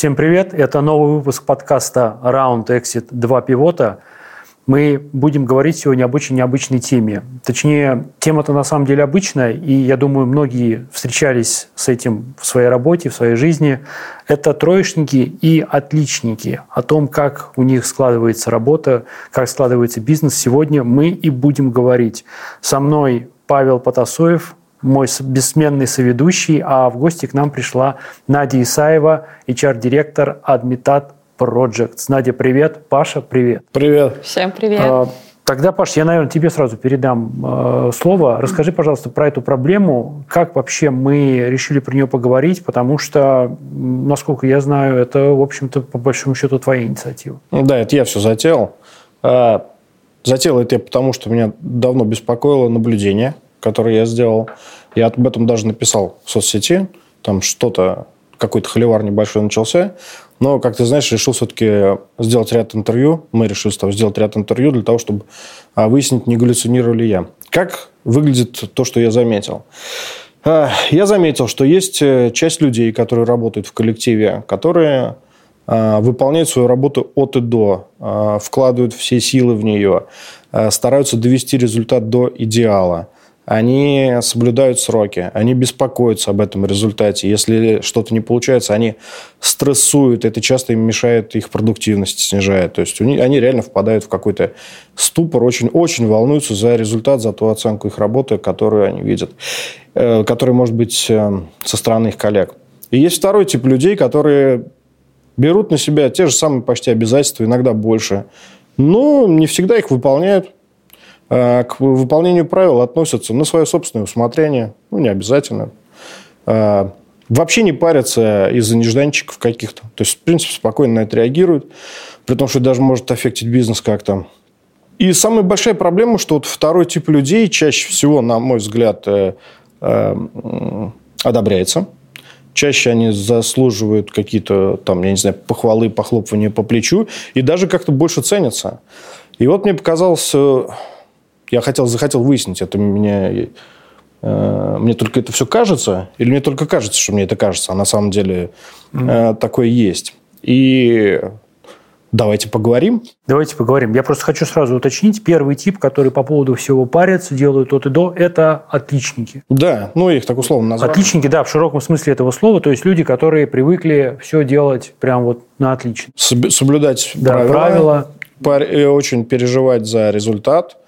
Всем привет! Это новый выпуск подкаста Round Exit 2 пивота. Мы будем говорить сегодня об очень необычной теме. Точнее, тема-то на самом деле обычная, и я думаю, многие встречались с этим в своей работе, в своей жизни. Это троечники и отличники. О том, как у них складывается работа, как складывается бизнес, сегодня мы и будем говорить. Со мной Павел Потасоев, мой бессменный соведущий, а в гости к нам пришла Надя Исаева, HR-директор Admitat Projects. Надя, привет. Паша, привет. Привет. Всем привет. А, тогда, Паш, я, наверное, тебе сразу передам э, слово. Расскажи, пожалуйста, про эту проблему. Как вообще мы решили про нее поговорить? Потому что, насколько я знаю, это, в общем-то, по большому счету, твоя инициатива. Да, это я все затеял. А, затеял это я потому, что меня давно беспокоило наблюдение – который я сделал. Я об этом даже написал в соцсети. Там что-то, какой-то холивар небольшой начался. Но, как ты знаешь, решил все-таки сделать ряд интервью. Мы решили сделать ряд интервью для того, чтобы а, выяснить, не галлюцинирую ли я. Как выглядит то, что я заметил? А, я заметил, что есть э, часть людей, которые работают в коллективе, которые а, выполняют свою работу от и до, вкладывают все силы в нее, стараются довести результат до идеала – они соблюдают сроки, они беспокоятся об этом результате. Если что-то не получается, они стрессуют, это часто им мешает их продуктивность, снижает. То есть они реально впадают в какой-то ступор, очень, очень волнуются за результат, за ту оценку их работы, которую они видят, э, которая может быть э, со стороны их коллег. И есть второй тип людей, которые берут на себя те же самые почти обязательства, иногда больше, но не всегда их выполняют, к выполнению правил относятся на свое собственное усмотрение, ну, не обязательно. Э, вообще не парятся из-за нежданчиков каких-то. То есть, в принципе, спокойно на это реагируют, при том, что даже может аффектить бизнес как-то. И самая большая проблема, что вот второй тип людей чаще всего, на мой взгляд, э, одобряется. Чаще они заслуживают какие-то, там, я не знаю, похвалы, похлопывания по плечу, и даже как-то больше ценятся. И вот мне показалось я хотел, захотел выяснить, это меня, э, мне только это все кажется, или мне только кажется, что мне это кажется, а на самом деле э, такое есть. И Давайте поговорим. Давайте поговорим. Я просто хочу сразу уточнить. Первый тип, который по поводу всего парятся, делают от и до, это отличники. Да, ну их так условно назвали. Отличники, да, в широком смысле этого слова. То есть люди, которые привыкли все делать прям вот на отлично. Соблюдать да, правила. правила. Очень переживать за результат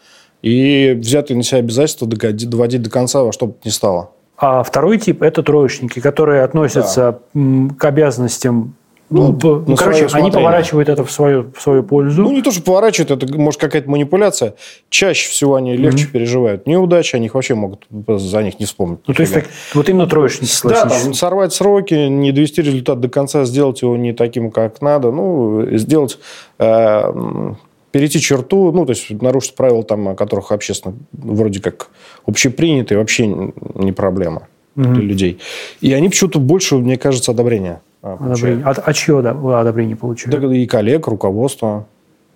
и взятые на себя обязательства доводить до конца во что бы то ни стало. А второй тип – это троечники, которые относятся да. к обязанностям ну, ну, ну короче, они поворачивают это в свою, в свою пользу. Ну, не то, что поворачивают, это может какая-то манипуляция. Чаще всего они легче mm-hmm. переживают неудачи, они вообще могут за них не вспомнить. Ну, то есть, так, вот именно троечники Да, там, сорвать сроки, не довести результат до конца, сделать его не таким, как надо, ну, сделать... Э, перейти черту, ну, то есть нарушить правила, там, о которых общественно вроде как общепринятые, вообще не проблема угу. для людей. И они почему-то больше, мне кажется, одобрения а, Одобрение. А, а чье да, одобрение получили? Да, и коллег, руководства.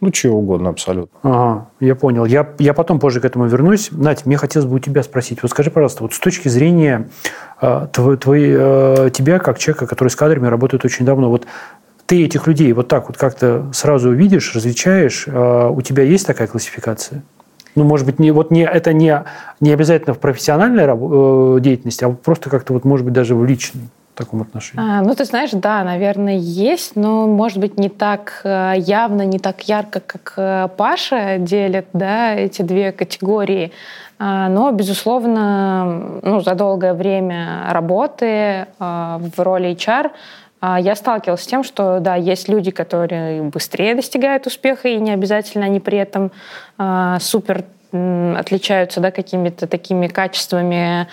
Ну, чего угодно абсолютно. Ага, я понял. Я, я потом позже к этому вернусь. Надь, мне хотелось бы у тебя спросить. Вот скажи, пожалуйста, вот с точки зрения э, твой, твой, э, тебя, как человека, который с кадрами работает очень давно, вот ты этих людей вот так вот как-то сразу видишь, различаешь, а у тебя есть такая классификация? Ну, может быть, не, вот не, это не, не обязательно в профессиональной э, деятельности, а просто как-то, вот, может быть, даже в личной таком отношении? А, ну, ты знаешь, да, наверное, есть, но, может быть, не так э, явно, не так ярко, как э, Паша делит да, эти две категории. А, но, безусловно, ну, за долгое время работы в роли HR а, я сталкивалась с тем, что да, есть люди, которые быстрее достигают успеха, и не обязательно они при этом э, супер отличаются да, какими-то такими качествами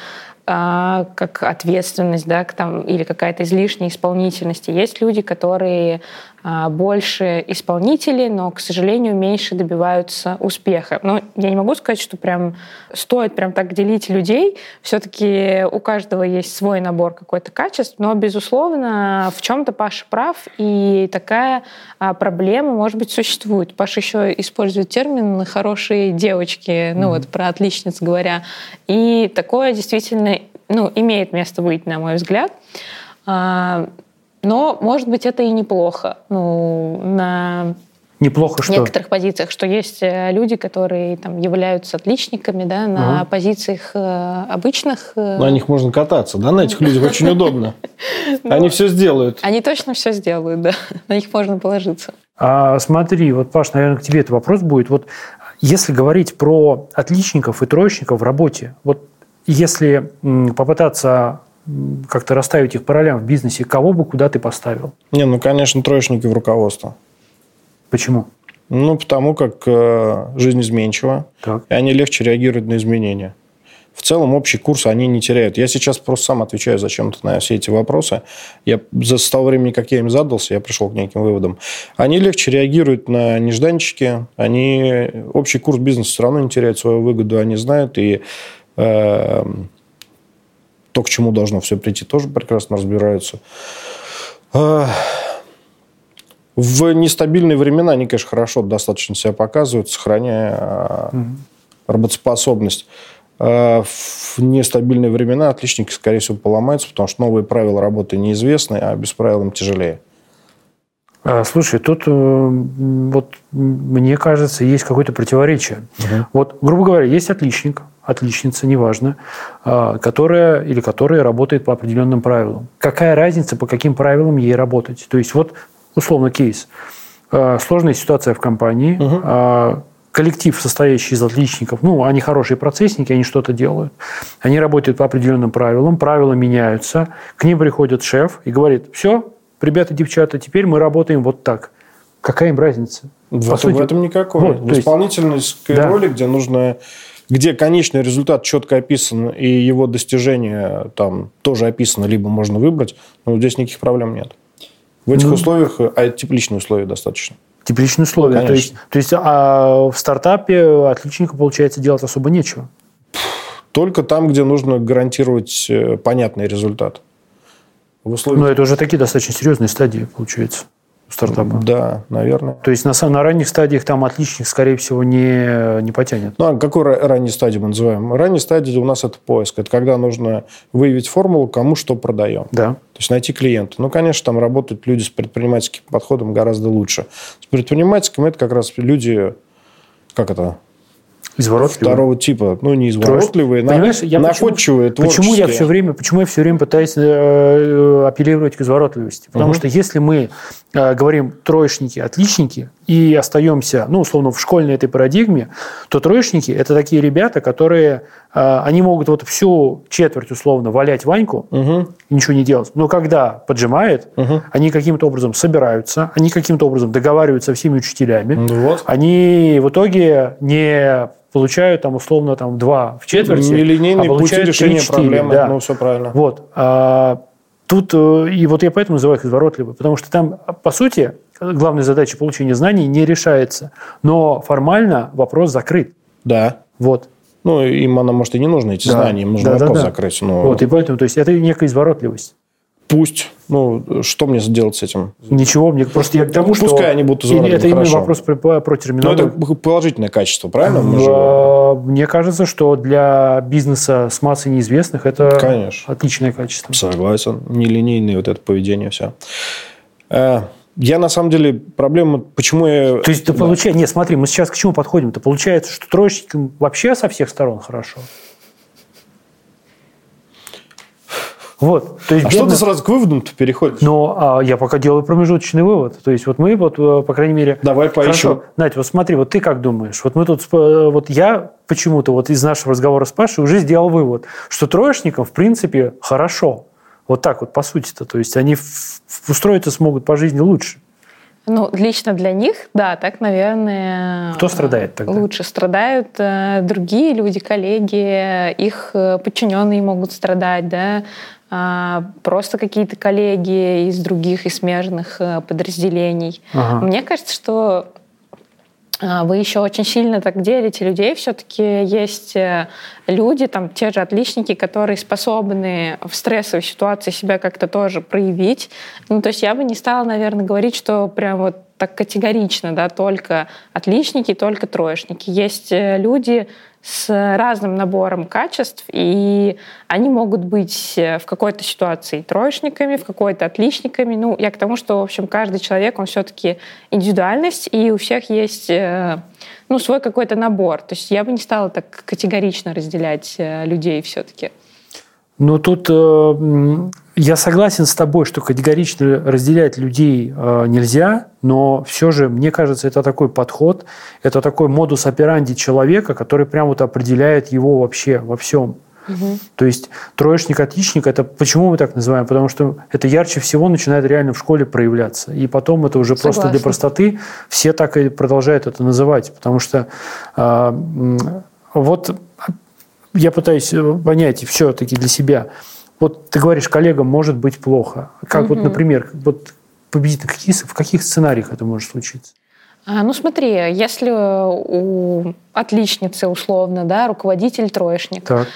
а, как ответственность, да, там, или какая-то излишняя исполнительность. Есть люди, которые а, больше исполнители, но, к сожалению, меньше добиваются успеха. Но я не могу сказать, что прям стоит прям так делить людей. Все-таки у каждого есть свой набор какой-то качеств, но, безусловно, в чем-то Паша прав, и такая а, проблема, может быть, существует. Паша еще использует термин «хорошие девочки», ну mm-hmm. вот про отличниц говоря. И такое действительно ну, имеет место быть, на мой взгляд. Но, может быть, это и неплохо. Ну, на Неплохо что? некоторых позициях, что есть э, люди, которые там являются отличниками, да, на Ага. позициях э, обычных. э, На них можно кататься, да, на этих людях очень удобно. Они все сделают. Они точно все сделают, да. На них можно положиться. А смотри, вот, Паш, наверное, к тебе этот вопрос будет. Вот если говорить про отличников и троечников в работе, вот если попытаться как-то расставить их по ролям в бизнесе, кого бы куда ты поставил? Не, ну, конечно, троечники в руководство. Почему? Ну, потому как э, жизнь изменчива, Так. и они легче реагируют на изменения. В целом общий курс они не теряют. Я сейчас просто сам отвечаю зачем-то на все эти вопросы. Я за того времени, как я им задался, я пришел к неким выводам. Они легче реагируют на нежданчики. Они общий курс бизнеса все равно не теряет свою выгоду. Они знают и э, то, к чему должно все прийти, тоже прекрасно разбираются. Э, в нестабильные времена они, конечно, хорошо достаточно себя показывают, сохраняя э, работоспособность. Э, В нестабильные времена отличники, скорее всего, поломаются, потому что новые правила работы неизвестны, а без правил им тяжелее. А, Слушай, тут э, вот мне кажется, есть какое-то противоречие. Вот, грубо говоря, есть отличник, отличница, неважно, а, которая или которая работает по определенным правилам. Какая разница, по каким правилам ей работать? То есть вот условно кейс. А, Сложная ситуация в компании, а, коллектив, состоящий из отличников, ну, они хорошие процессники, они что-то делают. Они работают по определенным правилам, правила меняются. К ним приходит шеф и говорит, все, ребята, девчата, теперь мы работаем вот так. Какая им разница? В, По этом, сути, в этом никакой. вот, есть- исполнительской Да. роли, где нужно где конечный результат четко описан, и его достижение там тоже описано, либо можно выбрать, но здесь никаких проблем нет. В этих Ну. условиях, а это тепличные условия достаточно. Тепличные условия. То есть, Конечно. то есть а в стартапе отличнику, получается, делать особо нечего. Только там, где нужно гарантировать э, понятный результат. В условиях... Но это уже такие достаточно серьезные стадии, получается, стартапа. Да, наверное. То есть на, на ранних стадиях там отличник, скорее всего, не, не потянет. Ну, а какой ра- ранней стадии мы называем? Ранней стадии у нас это поиск. Это когда нужно выявить формулу, кому что продаем. Да. То есть найти клиента. Ну, конечно, там работают люди с предпринимательским подходом гораздо лучше. С предпринимательским это как раз люди, как это, Изворотливо. второго типа. Ну, не изворотливые, на- Понимаешь, я находчивые, почему, почему я все время, почему я все время пытаюсь э, апеллировать к изворотливости? Потому Мгм. что если мы э, говорим троечники, отличники и остаемся, ну условно в школьной этой парадигме, то троечники это такие ребята, которые э, они могут вот всю четверть условно валять Ваньку и ничего не делать. Но когда поджимает, мгм. они каким-то образом собираются, они каким-то образом договариваются со всеми учителями, Ну Вот. они в итоге не получают там условно там два в четверти, Нелинейные а пути получают решения 3-4, проблемы. да. Ну, все правильно. Вот. А, тут, э, и вот я поэтому называю их изворотливы, потому что там, по сути, главная задача получения знаний не решается, но формально вопрос закрыт. Да. Вот. Ну, им она, может, и не нужна, эти Да. знания. Им нужно Да, вопрос да. закрыть. Ну, Вот, и поэтому, то есть это некая изворотливость. Пусть. Ну, что мне сделать с этим? Ничего, мне просто я к тому, что... Пускай они будут И изворотливы, Это именно вопрос про, про Ну, терминологию. это положительное качество, правильно? Мы же- А, Мне кажется, что для бизнеса с массой неизвестных это Конечно. отличное качество. Согласен. Нелинейное вот это поведение, все. Я, на самом деле, проблема... Почему я... То есть, Да. получается... Нет, смотри, мы сейчас к чему подходим-то? Получается, что троечникам вообще со всех сторон хорошо. Вот. То есть, А что бедно- ты сразу к выводам-то переходишь? Но а, я пока делаю промежуточный вывод. То есть, вот мы, вот, э, по крайней мере... Давай поищем. Хорошо. Надь, вот смотри, вот ты как думаешь? Вот мы тут... сп- Вот я почему-то вот из нашего разговора с Пашей уже сделал вывод, что троечникам, в принципе, хорошо. Вот так вот, по сути-то. То есть, они устроиться смогут по жизни лучше. Ну, лично для них, да, так, наверное... Кто страдает тогда? Лучше страдают э, другие люди, коллеги, их э, подчиненные могут страдать, да, просто какие-то коллеги из других и смежных э, подразделений. Ага. Мне кажется, что а, вы еще очень сильно так делите людей. Все-таки есть э, люди, там те же отличники, которые способны в стрессовой ситуации себя как-то тоже проявить. Ну, то есть я бы не стала, наверное, говорить, что прям вот так категорично, да, только отличники, только троечники. Есть э, люди, с разным набором качеств, и они могут быть в какой-то ситуации троечниками, в какой-то отличниками. Ну, я к тому, что, в общем, каждый человек, он все-таки индивидуальность, и у всех есть э, ну, свой какой-то набор. То есть я бы не стала так категорично разделять э, людей все-таки. Ну, тут э, я согласен с тобой, что категорично разделять людей э, нельзя, но все же, мне кажется, это такой подход, это такой модус операнди человека, который прям вот определяет его вообще во всем. Угу. То есть троечник, отличник, это почему мы так называем? Потому что это ярче всего начинает реально в школе проявляться. И потом это уже Согласна. просто для простоты все так и продолжают это называть. Потому что э, вот я пытаюсь понять все-таки для себя – вот ты говоришь, коллегам может быть плохо. Как угу. вот, например, вот победить какие, в каких сценариях это может случиться? А, ну смотри, если у отличницы условно, да, руководитель троечник, так.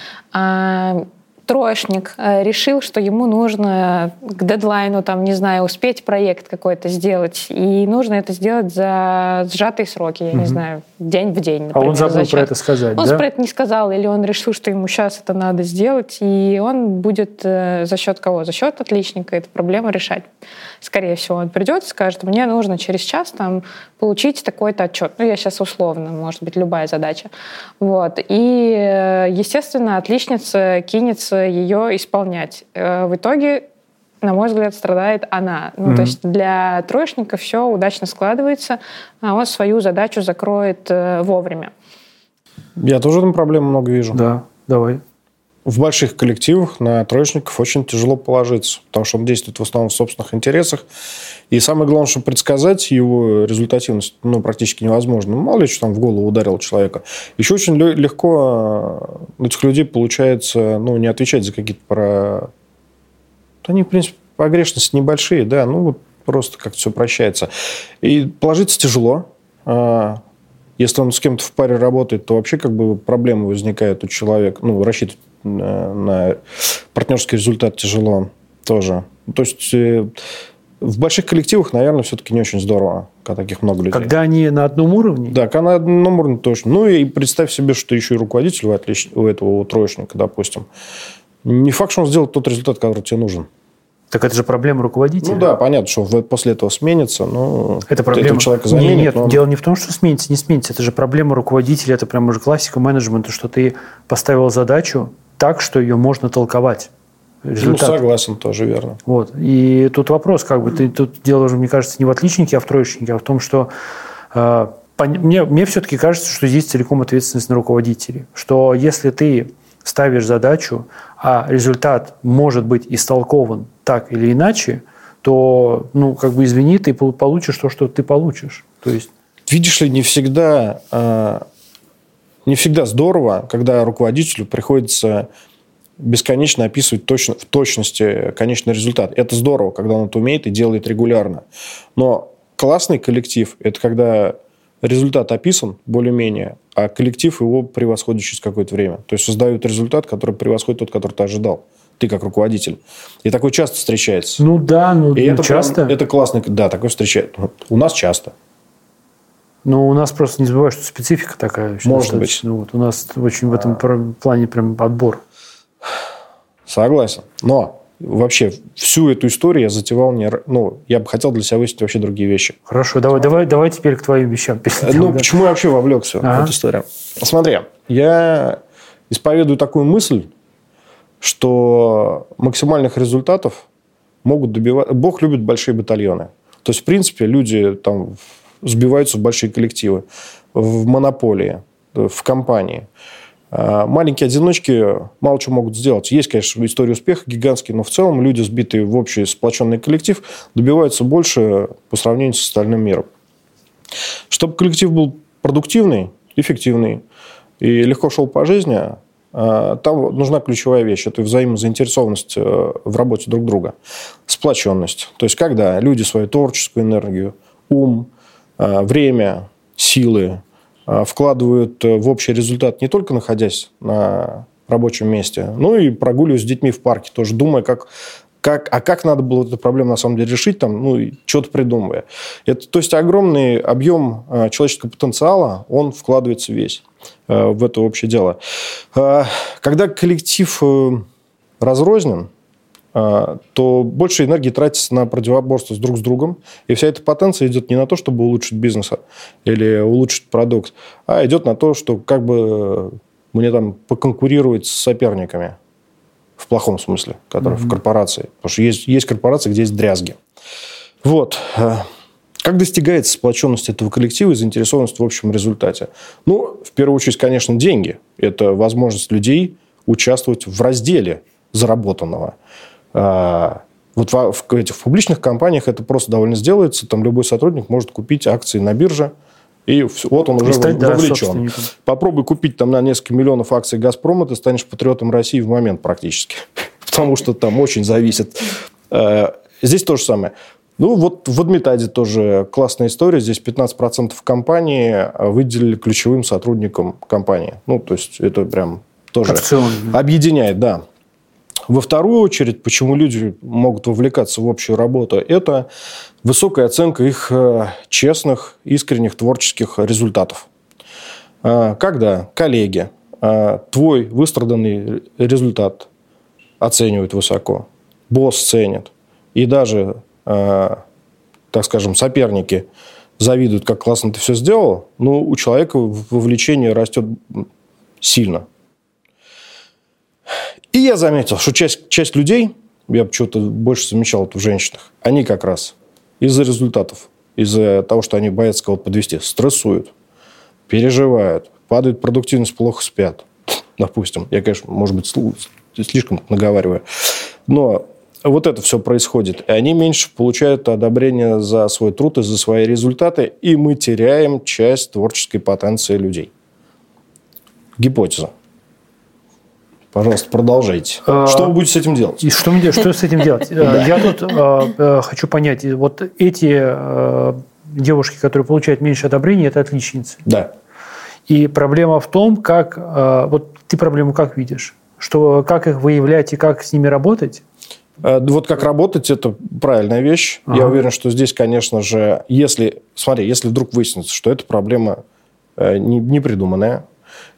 Троечник э, решил, что ему нужно к дедлайну, там, не знаю, успеть проект какой-то сделать, и нужно это сделать за сжатые сроки, я угу. не знаю, день в день. Например, а он забыл про это сказать, Он да? про это не сказал, или он решил, что ему сейчас это надо сделать, и он будет э, за счет кого? За счет отличника эту проблему решать. Скорее всего, он придет и скажет, мне нужно через час там получить такой-то отчет. Ну, я сейчас условно, может быть, любая задача. Вот. И, э, естественно, отличница кинется ее исполнять. Э, в итоге на мой взгляд, страдает она. Ну, mm-hmm. то есть для троечника все удачно складывается, а он свою задачу закроет э, вовремя. Я тоже там проблем много вижу. Да, давай в больших коллективах на троечников очень тяжело положиться, потому что он действует в основном в собственных интересах. И самое главное, что предсказать его результативность ну, практически невозможно. Ну, мало ли, что там в голову ударил человека. Еще очень легко у этих людей получается ну, не отвечать за какие-то про... Они, в принципе, погрешности небольшие, да, ну вот просто как-то все прощается. И положиться тяжело. А, если он с кем-то в паре работает, то вообще как бы проблемы возникают у человека. Ну, рассчитывать на, на партнерский результат тяжело тоже. То есть э, в больших коллективах, наверное, все-таки не очень здорово, когда таких много людей. Когда они на одном уровне? Да, когда на одном уровне точно. Ну и представь себе, что еще и руководитель у, отлич... у этого у троечника, допустим. Не факт, что он сделает тот результат, который тебе нужен. Так это же проблема руководителя. Ну да, понятно, что после этого сменится, но это проблема человека заменит. Нет, нет дело не в том, что сменится, не сменится. Это же проблема руководителя, это прям уже классика менеджмента, что ты поставил задачу, так, что ее можно толковать. Ну, Результат. Ну, согласен, тоже верно. Вот. И тут вопрос, как бы, ты, тут дело уже, мне кажется, не в отличнике, а в троечнике, а в том, что э, мне, мне все-таки кажется, что здесь целиком ответственность на руководителей. Что если ты ставишь задачу, а результат может быть истолкован так или иначе, то, ну, как бы, извини, ты получишь то, что ты получишь. То есть... Видишь ли, не всегда э, не всегда здорово, когда руководителю приходится бесконечно описывать точно, в точности конечный результат. Это здорово, когда он это умеет и делает регулярно. Но классный коллектив – это когда результат описан более-менее, а коллектив его превосходит через какое-то время. То есть создают результат, который превосходит тот, который ты ожидал. Ты как руководитель. И такое часто встречается. Ну да, ну и это часто. Прям, это классно. Да, такое встречается. У нас часто. Но у нас просто не забывай, что специфика такая. Может быть. Ну, вот у нас очень в этом а... плане прям отбор. Согласен. Но вообще всю эту историю я затевал не... Ну, я бы хотел для себя выяснить вообще другие вещи. Хорошо, давай, давай, давай теперь к твоим вещам перейдем. Ну, да. почему я вообще вовлекся ага. в эту историю? Смотри, я исповедую такую мысль, что максимальных результатов могут добивать... Бог любит большие батальоны. То есть, в принципе, люди там сбиваются в большие коллективы, в монополии, в компании. А, маленькие одиночки мало чего могут сделать. Есть, конечно, история успеха гигантский, но в целом люди, сбитые в общий сплоченный коллектив, добиваются больше по сравнению с остальным миром. Чтобы коллектив был продуктивный, эффективный и легко шел по жизни, а, там нужна ключевая вещь. Это взаимозаинтересованность э, в работе друг друга. Сплоченность. То есть, когда люди свою творческую энергию, ум, Э, время, силы э, вкладывают э, в общий результат не только находясь на рабочем месте, но и прогуливаясь с детьми в парке, тоже думая, как как, а как надо было эту проблему на самом деле решить, там, ну, что-то придумывая. Это, то есть огромный объем человеческого потенциала, он вкладывается весь. в это общее дело. Когда коллектив разрознен, то больше энергии тратится на противоборство с друг с другом, и вся эта потенция идет не на то, чтобы улучшить бизнес или улучшить продукт, а идет на то, что как бы мне там поконкурировать с соперниками в плохом смысле, которые mm-hmm. в корпорации. Потому что есть, есть корпорации, где есть дрязги. Вот. Как достигается сплоченность этого коллектива и заинтересованность в общем результате? Ну, в первую очередь, конечно, деньги. Это возможность людей участвовать в разделе заработанного. А, вот в, в этих публичных компаниях это просто довольно сделается. Там любой сотрудник может купить акции на бирже, и вот он уже стать, вовлечен. Да, Попробуй купить там на несколько миллионов акций «Газпрома», ты станешь патриотом России в момент практически. Потому что там очень зависит. Э, здесь то же самое. Ну, вот в Адмитаде тоже классная история. Здесь 15% компании выделили ключевым сотрудникам компании. Ну, то есть, это прям тоже Акцион. объединяет, да. Во вторую очередь, почему люди могут вовлекаться в общую работу, это высокая оценка их э, честных, искренних творческих результатов. А, когда коллеги а, твой выстраданный результат оценивают высоко, босс ценит, и даже, так скажем, соперники завидуют, как классно ты все сделал, ну, у человека вовлечение растет сильно. И я заметил, что часть, часть людей, я почему-то больше замечал это в женщинах, они как раз из-за результатов, из-за того, что они боятся кого-то подвести, стрессуют, переживают, падает продуктивность, плохо спят. Допустим. Я, конечно, может быть, слишком наговариваю. Но вот это все происходит. И они меньше получают одобрение за свой труд и за свои результаты, и мы теряем часть творческой потенции людей. Гипотеза. Пожалуйста, продолжайте. А, что вы будете с этим делать? И что, что с этим делать? Я тут а, а, хочу понять, вот эти девушки, которые получают меньше одобрения, это отличницы. Да. И проблема в том, как... Вот ты проблему как видишь? Что, как их выявлять и как с ними работать? Вот как работать, это правильная вещь. Ага. Я уверен, что здесь, конечно же, если... Смотри, если вдруг выяснится, что эта проблема э, не, не придуманная,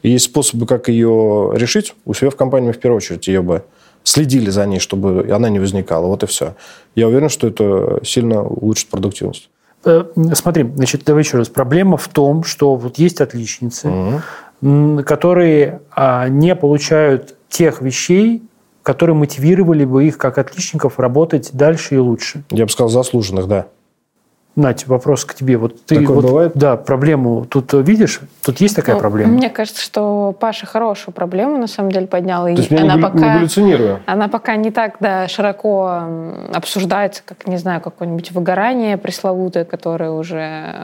и есть способы, как ее решить. У себя в компании мы в первую очередь ее бы следили за ней, чтобы она не возникала. Вот и все. Я уверен, что это сильно улучшит продуктивность. Э, смотри, значит, давай еще раз. Проблема в том, что вот есть отличницы, угу. которые а, не получают тех вещей, которые мотивировали бы их как отличников работать дальше и лучше. Я бы сказал, заслуженных, да. Надь, вопрос к тебе. Вот ты Такое вот, бывает? Да, проблему тут видишь? Тут есть такая ну, проблема? Мне кажется, что Паша хорошую проблему на самом деле поднял. То есть она не, пока, не? Она пока не так да, широко обсуждается, как, не знаю, какое-нибудь выгорание пресловутое, которое уже...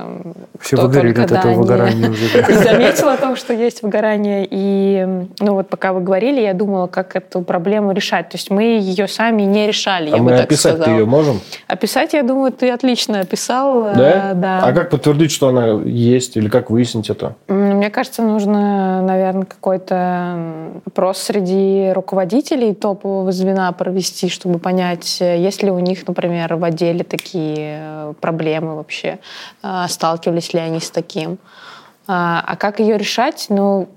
Все выгорели от этого выгорания уже. Заметила о том, что есть выгорание. И ну вот пока вы говорили, я думала, как эту проблему решать. То есть мы ее сами не решали, а я мы бы так описать ее можем? Описать, я думаю, ты отлично описал. Да? да? А как подтвердить, что она есть? Или как выяснить это? Мне кажется, нужно, наверное, какой-то опрос среди руководителей топового звена провести, чтобы понять, есть ли у них, например, в отделе такие э, проблемы вообще, э, сталкивались ли они с таким. А, а как ее решать? Ну,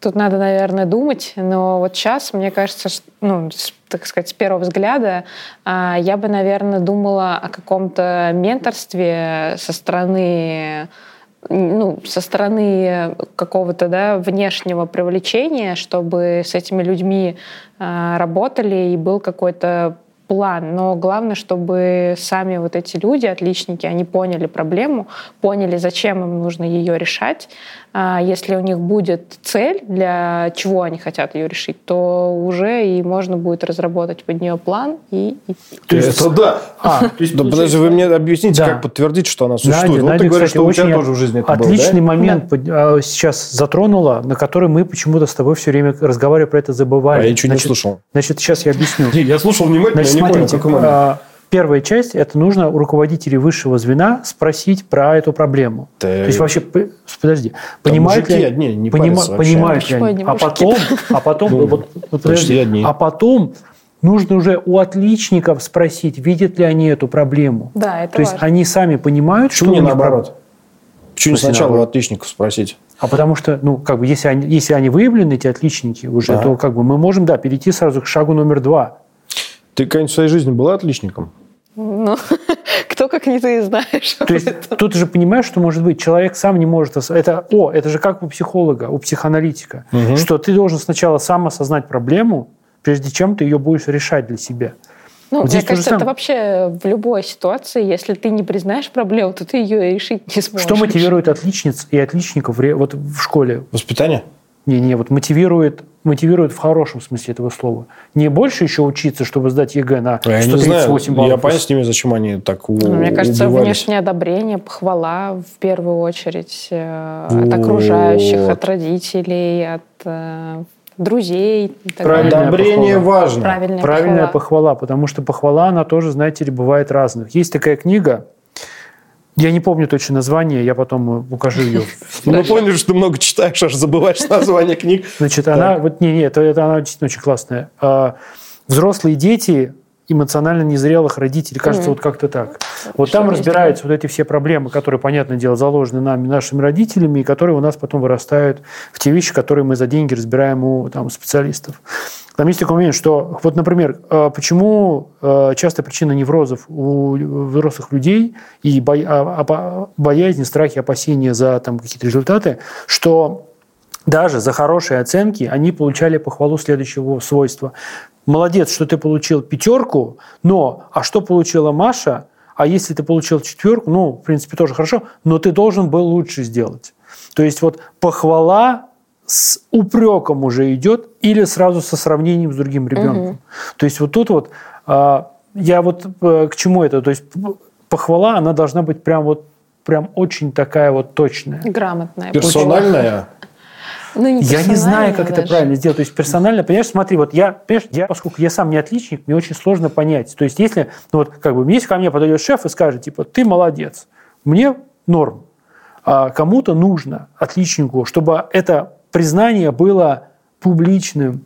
тут надо, наверное, думать, но вот сейчас, мне кажется, ну, так сказать, с первого взгляда, а, я бы, наверное, думала о каком-то менторстве со стороны ну, со стороны какого-то да, внешнего привлечения, чтобы с этими людьми э, работали и был какой-то план, но главное, чтобы сами вот эти люди, отличники, они поняли проблему, поняли, зачем им нужно ее решать. А если у них будет цель, для чего они хотят ее решить, то уже и можно будет разработать под нее план и То есть, это да. А, то есть, да, подожди, вы мне объясните, да. как подтвердить, что она существует. Надя, вот Надя, ты говоришь, кстати, что у тебя тоже в жизни это Отличный было, да? момент да. сейчас затронула, на который мы почему-то с тобой все время разговаривая про это забывали. А я ничего не слушал. Значит, сейчас я объясню. Я слушал внимательно, Значит, я не смотрите, понял, а, Первая часть – это нужно у руководителей высшего звена спросить про эту проблему. Да. То есть вообще, подожди, понимают ли, одни, не понима, понимают ли они? А потом, а потом, ну, вот, вот, подожди, одни. а потом нужно уже у отличников спросить, видят ли они эту проблему. Да, это То важно. есть они сами понимают, Почему что не наоборот? Почему не сначала наоборот? у отличников спросить? А потому что, ну, как бы, если они, если они выявлены, эти отличники уже, Да. то как бы мы можем, да, перейти сразу к шагу номер два. Ты когда-нибудь в своей жизни была отличником? Ну, кто как не ты знаешь. То есть тут же понимаешь, что может быть человек сам не может... Это, о, это же как у психолога, у психоаналитика, Мгм. что ты должен сначала сам осознать проблему, прежде чем ты ее будешь решать для себя. Ну, Вот мне кажется, это самое. вообще в любой ситуации, если ты не признаешь проблему, то ты ее и решить не сможешь. Что мотивирует отличниц и отличников вот в школе? Воспитание? Не-не, вот мотивирует, мотивирует в хорошем смысле этого слова. Не больше еще учиться, чтобы сдать ЕГЭ на Я не 138 знаю, баллов. я понять не имею, зачем они так Ну, Мне кажется, убивались. внешнее одобрение, похвала в первую очередь э, от Вот. окружающих, от родителей, от э, друзей. и так Правильно. далее. Одобрение похвала. важно. Правильная, Правильная похвала. похвала, потому что похвала, она тоже, знаете ли, бывает разных. Есть такая книга, я не помню точно название, я потом э, укажу ее. Ну, Мы поняли, что ты много читаешь, аж забываешь название книг. Значит, она, вот не, не, это, это она действительно очень классная. А, Взрослые дети эмоционально незрелых родителей, кажется, Мгм. вот как-то так. Вот Что там разбираются вот эти все проблемы, которые, понятное дело, заложены нами, нашими родителями, и которые у нас потом вырастают в те вещи, которые мы за деньги разбираем у там, специалистов. Там есть такой момент, что, вот, например, э, почему э, часто причина неврозов у взрослых людей и а- боязни, страхи, опасения за там, какие-то результаты, что даже за хорошие оценки они получали похвалу следующего свойства. Молодец, что ты получил пятерку, но а что получила Маша? А если ты получил четверку, ну, в принципе, тоже хорошо, но ты должен был лучше сделать. То есть вот похвала с упреком уже идет или сразу со сравнением с другим ребенком. То есть вот тут вот а, я вот э, к чему это? То есть похвала, она должна быть прям вот прям очень такая вот точная. Грамотная. Персональная. Ну, не Я не знаю, как это даже. правильно сделать. То есть персонально, понимаешь, смотри, вот я, понимаешь, я, поскольку я сам не отличник, мне очень сложно понять. То есть если, ну вот как бы, если ко мне подойдет шеф и скажет, типа, ты молодец, мне норм, а кому-то нужно, отличнику, чтобы это признание было публичным,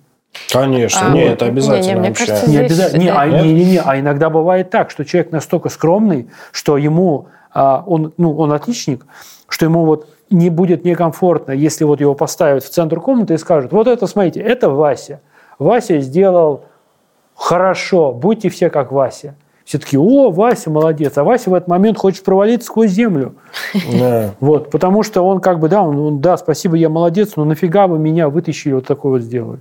Конечно, А, не, это не, обязательно не, мне вообще. кажется, Не, Здесь, обязательно. Не, а, не, не, не, а иногда бывает так, что человек настолько скромный, что ему а, он, ну, он отличник, что ему вот не будет некомфортно, если вот его поставят в центр комнаты и скажут, вот это, смотрите, это Вася. Вася сделал хорошо, будьте все как Вася. Все таки о, Вася молодец. А Вася в этот момент хочет провалиться сквозь землю. Да. Вот, потому что он как бы, да, он, он, да, спасибо, я молодец, но нафига вы меня вытащили, вот такой вот сделали.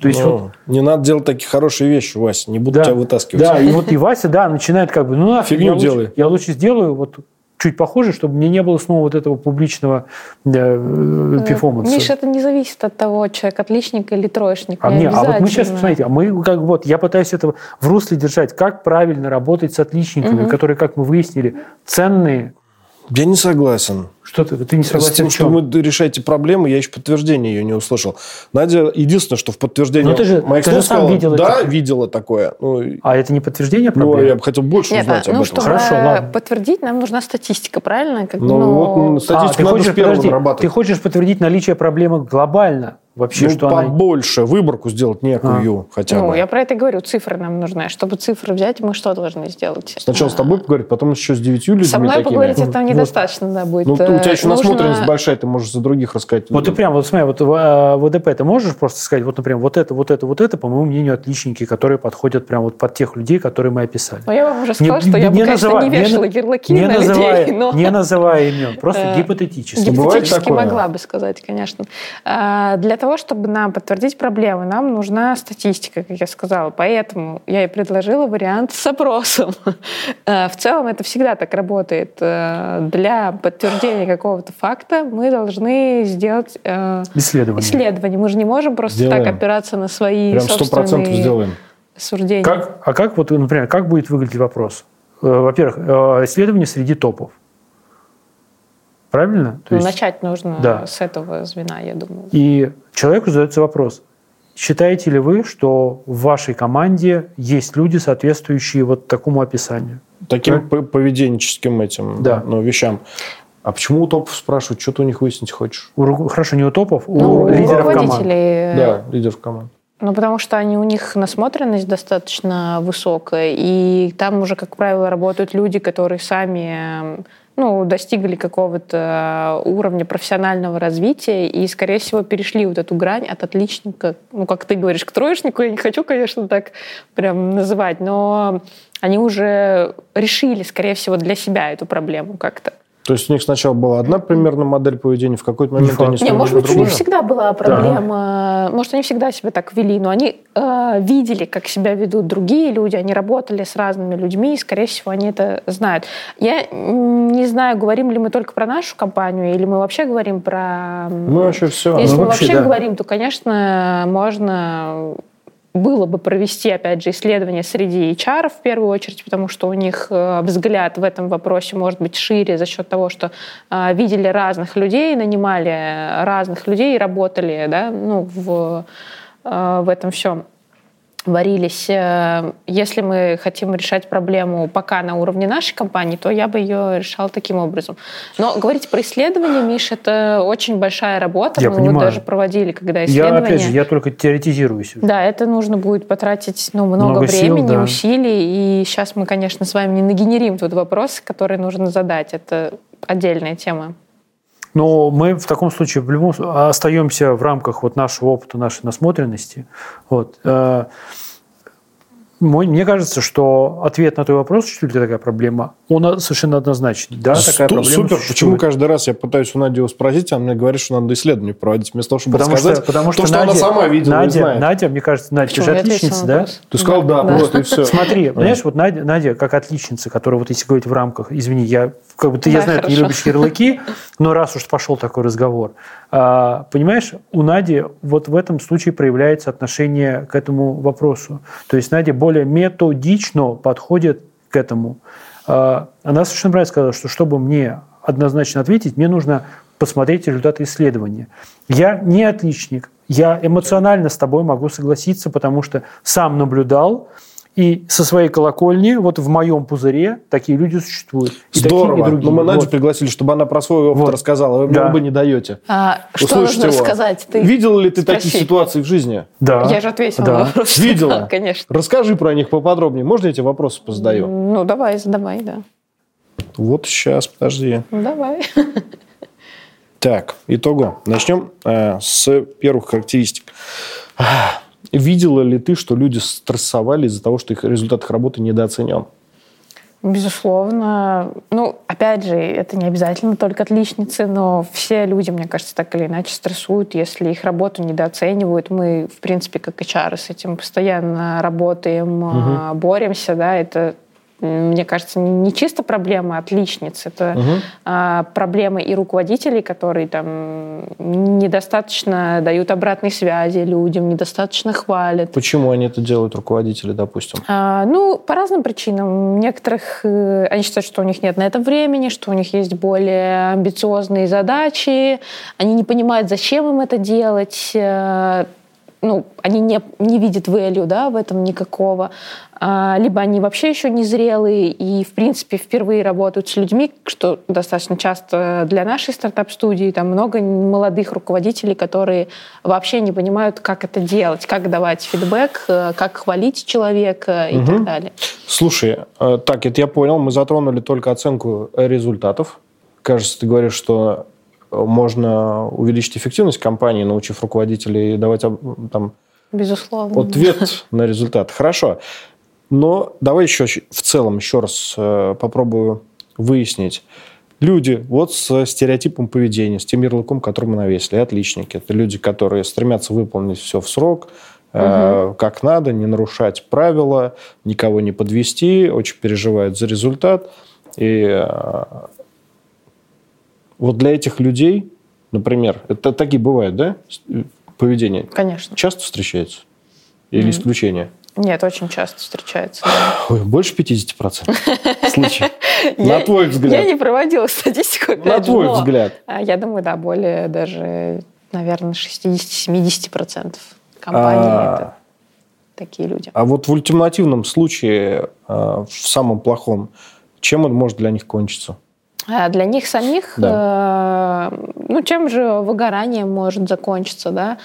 То есть вот Ну, Не надо делать такие хорошие вещи, Вася, не буду да, тебя вытаскивать. Да, и вот и Вася, да, начинает как бы, ну нафиг, Фигню я лучше, я лучше сделаю вот чуть похоже, чтобы мне не было снова вот этого публичного э, э, перформанса. Миша, это не зависит от того, человек отличник или троечник. А, Не а вот мы сейчас, посмотрите, а мы как вот, я пытаюсь это в русле держать, как правильно работать с отличниками, Мгм. которые, как мы выяснили, ценные. Я не согласен. Что ты, ты не С согласен тем, в что вы решаете проблему, я еще подтверждение ее не услышал. Надя, единственное, что в подтверждении... Ну, ты же- моих ты же слов сказала, видела Да, это. видела такое. Ну, А это не подтверждение ну, проблемы? я бы хотел больше Нет, узнать а, об ну, этом. чтобы Хорошо, ладно. подтвердить, нам нужна статистика, правильно? Как, Ну, вот, А, статистику ты надо хочешь, с подожди, ты хочешь подтвердить наличие проблемы глобально вообще, Ну, что она... побольше, выборку сделать некую хотя Ну, бы. я про это и говорю, цифры нам нужны. А Чтобы цифры взять, мы что должны сделать? Сначала с тобой поговорить, потом еще с девятью людьми Со мной такими. поговорить это Вот. недостаточно, да, будет. Ну, ты- у тебя Э, еще нужно- насмотренность большая, ты можешь за других рассказать. Вот ты прям, вот смотри, вот в э, ВДП ты можешь просто сказать, вот, например, вот это, вот это, вот это, по моему мнению, отличники, которые подходят прям вот под тех людей, которые мы описали. Ну, я вам уже Не- сказала, что я бы, не конечно, называй- не не вешала на- ярлыки Не на называя, людей, но... не называя имен, просто Э, гипотетически. Гипотетически могла бы сказать, конечно. А, Для того, чтобы нам подтвердить проблему, нам нужна статистика, как я сказала. Поэтому я и предложила вариант с опросом. А, В целом это всегда так работает. Э, Для подтверждения какого-то факта мы должны сделать э, Исследование. исследование. Мы же не можем просто Сделаем. так опираться на свои Прям собственные сделаем. суждения. Как, а как, вот, например, как будет выглядеть вопрос? Э, Во-первых, э, исследование среди топов. Правильно? То Ну, есть- Начать нужно Да. с этого звена, я думаю. И человеку задается вопрос, считаете ли вы, что в вашей команде есть люди, соответствующие вот такому описанию? Таким п- поведенческим этим Да. ну, вещам. А почему у топов спрашивают, что ты у них выяснить хочешь? У хорошо, не у топов, у Ну, у лидеров команд. руководителей, э, Да, лидеров команд. Ну, потому что они, у них насмотренность достаточно высокая, и там уже, как правило, работают люди, которые сами ну, достигли какого-то уровня профессионального развития и, скорее всего, перешли вот эту грань от отличника, ну, как ты говоришь, к троечнику. Я не хочу, конечно, так прям называть, но они уже решили, скорее всего, для себя эту проблему как-то. То есть у них сначала была одна примерно модель поведения, в какой-то момент они Не, может быть, у них всегда была проблема. Да. Может, они всегда себя так вели, но они э, видели, как себя ведут другие люди, они работали с разными людьми, и, скорее всего, они это знают. Я не знаю, говорим ли мы только про нашу компанию, или мы вообще говорим про... Мы вообще все. Если мы, мы вообще, вообще да. говорим, то, конечно, можно было бы провести, опять же, исследование среди HR в первую очередь, потому что у них э, взгляд в этом вопросе может быть шире за счет того, что э, видели разных людей, нанимали разных людей и работали да, ну, в, э, в этом всем варились. Э, если мы хотим решать проблему пока на уровне нашей компании, то я бы ее решала таким образом. Но говорить про исследования, Миш, это очень большая работа. Я мы понимаю. вот даже проводили, когда исследования... Я, опять же, я только теоретизирую. Да, это нужно будет потратить ну, много, много времени, сил, да. усилий. И сейчас мы, конечно, с вами не нагенерим тут вопросы, которые нужно задать. Это отдельная тема. Но мы в таком случае в любом остаемся в рамках вот нашего опыта, нашей насмотренности. Вот. Э, мне кажется, что ответ на твой вопрос, что ли такая проблема, он совершенно однозначный. Да, такая проблема Супер. Существует. Почему каждый раз я пытаюсь у Нади его спросить, а мне говорит, что надо исследование проводить, вместо того, чтобы потому сказать что, потому что, что, что Надя, она сама видела Надя, и знает. Надя, мне кажется, Надя, ты же отличница, да? Ты сказал, да, да, просто и все. Смотри, понимаешь, вот Надя, Надя как отличница, которая, вот если говорить в рамках, извини, я как бы ты, да, я знаю, хорошо. ты не любишь ярлыки, но раз уж пошел такой разговор, а, понимаешь, у Нади вот в этом случае проявляется отношение к этому вопросу. То есть Надя более методично подходит к этому. А, она совершенно правильно сказала, что чтобы мне однозначно ответить, мне нужно посмотреть результаты исследования. Я не отличник, я эмоционально с тобой могу согласиться, потому что сам наблюдал, и со своей колокольни, вот в моем пузыре, такие люди существуют. И Здорово. Такие, и другие. Но мы Надю вот. пригласили, чтобы она про свой опыт вот. рассказала. Вы да. бы не даете. А, что нужно его. рассказать? Ты Видела ли ты спроси. такие ситуации в жизни? Да. Я же ответила да. на вопрос. Видела? Да, конечно. Расскажи про них поподробнее. Можно я эти вопросы позадаю? Ну, давай, задавай, да. Вот сейчас, подожди. Ну, давай. Так, итого. Начнем э, с первых характеристик. Видела ли ты, что люди стрессовали из-за того, что их результат их работы недооценен? Безусловно. Ну, опять же, это не обязательно только отличницы, но все люди, мне кажется, так или иначе стрессуют, если их работу недооценивают. Мы, в принципе, как HR с этим постоянно работаем, угу. боремся, да, это мне кажется, не чисто проблема отличниц, это угу. а, проблема и руководителей, которые там недостаточно дают обратной связи людям, недостаточно хвалят. Почему они это делают, руководители, допустим? А, ну, по разным причинам. Некоторых э, они считают, что у них нет на это времени, что у них есть более амбициозные задачи, они не понимают, зачем им это делать э, ну, они не, не видят value да, в этом никакого, а, либо они вообще еще не зрелые и, в принципе, впервые работают с людьми, что достаточно часто для нашей стартап-студии, там много молодых руководителей, которые вообще не понимают, как это делать, как давать фидбэк, э, как хвалить человека и угу. так далее. Слушай, э, так, это я понял, мы затронули только оценку результатов. Кажется, ты говоришь, что можно увеличить эффективность компании, научив руководителей давать там, Безусловно. ответ на результат. Хорошо. Но давай еще в целом еще раз э, попробую выяснить. Люди вот с стереотипом поведения, с тем ярлыком, который мы навесили, отличники. Это люди, которые стремятся выполнить все в срок, угу. как надо, не нарушать правила, никого не подвести, очень переживают за результат. И вот для этих людей, например, это такие бывают, да, поведение? Конечно. Часто встречается? Или mm-hmm. исключение? Нет, очень часто встречается. Ой, больше 50% случаев. На твой взгляд. Я не проводила статистику. На твой взгляд. Я думаю, да, более даже, наверное, 60-70% компаний это такие люди. А вот в ультимативном случае, в самом плохом, чем он может для них кончиться? Для них самих, да. э, ну, чем же выгорание может закончиться, да?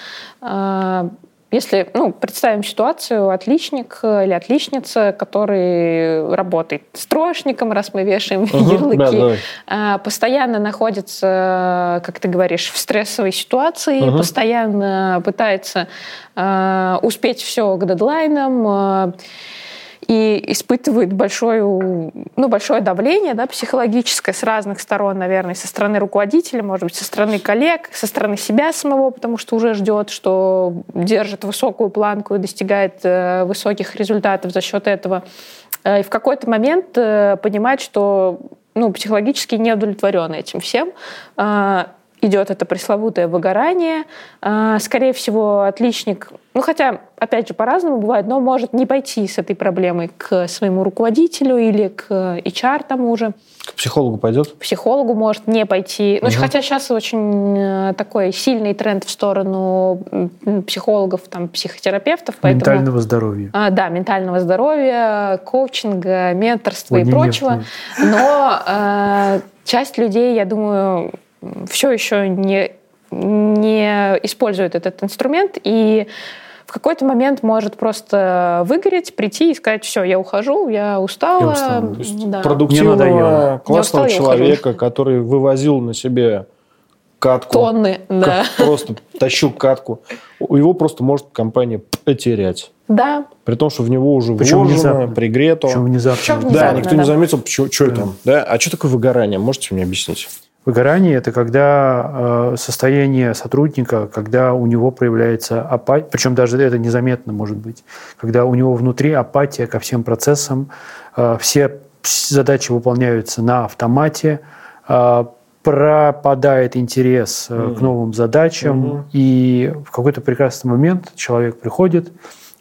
Э, если, ну, представим ситуацию, отличник или отличница, который работает строечником, раз мы вешаем угу, ярлыки, да, постоянно находится, как ты говоришь, в стрессовой ситуации, угу. постоянно пытается э, успеть все к дедлайнам, и испытывает большое, ну, большое давление да, психологическое с разных сторон, наверное, со стороны руководителя, может быть, со стороны коллег, со стороны себя самого, потому что уже ждет, что держит высокую планку и достигает э, высоких результатов за счет этого. Э, и в какой-то момент э, понимать, что ну, психологически не удовлетворен этим всем, э, идет это пресловутое выгорание. А, скорее всего, отличник, ну хотя, опять же, по-разному бывает, но может не пойти с этой проблемой к своему руководителю или к HR тому же. К психологу пойдет? К психологу может не пойти. Угу. Ну, хотя сейчас очень э, такой сильный тренд в сторону психологов, там, психотерапевтов. Поэтому, ментального здоровья. А, да, ментального здоровья, коучинга, менторства Ой, и прочего. Нет. Но э, часть людей, я думаю, все еще не, не использует этот инструмент, и в какой-то момент может просто выгореть, прийти и сказать, все, я ухожу, я устала. Я устала. Да. Продуктивного, классного человека, который вывозил на себе катку. Тонны, да. Просто тащил катку. Его просто может компания потерять. Да. При том, что в него уже Причем вложено, внезапно. пригрето. Причем внезапно. Причем внезапно. Да, никто да. не заметил, что, что да. там. Да? А что такое выгорание? Можете мне объяснить? Выгорание – это когда э, состояние сотрудника, когда у него проявляется апатия, причем даже это незаметно может быть, когда у него внутри апатия ко всем процессам, э, все задачи выполняются на автомате, э, пропадает интерес угу. к новым задачам, угу. и в какой-то прекрасный момент человек приходит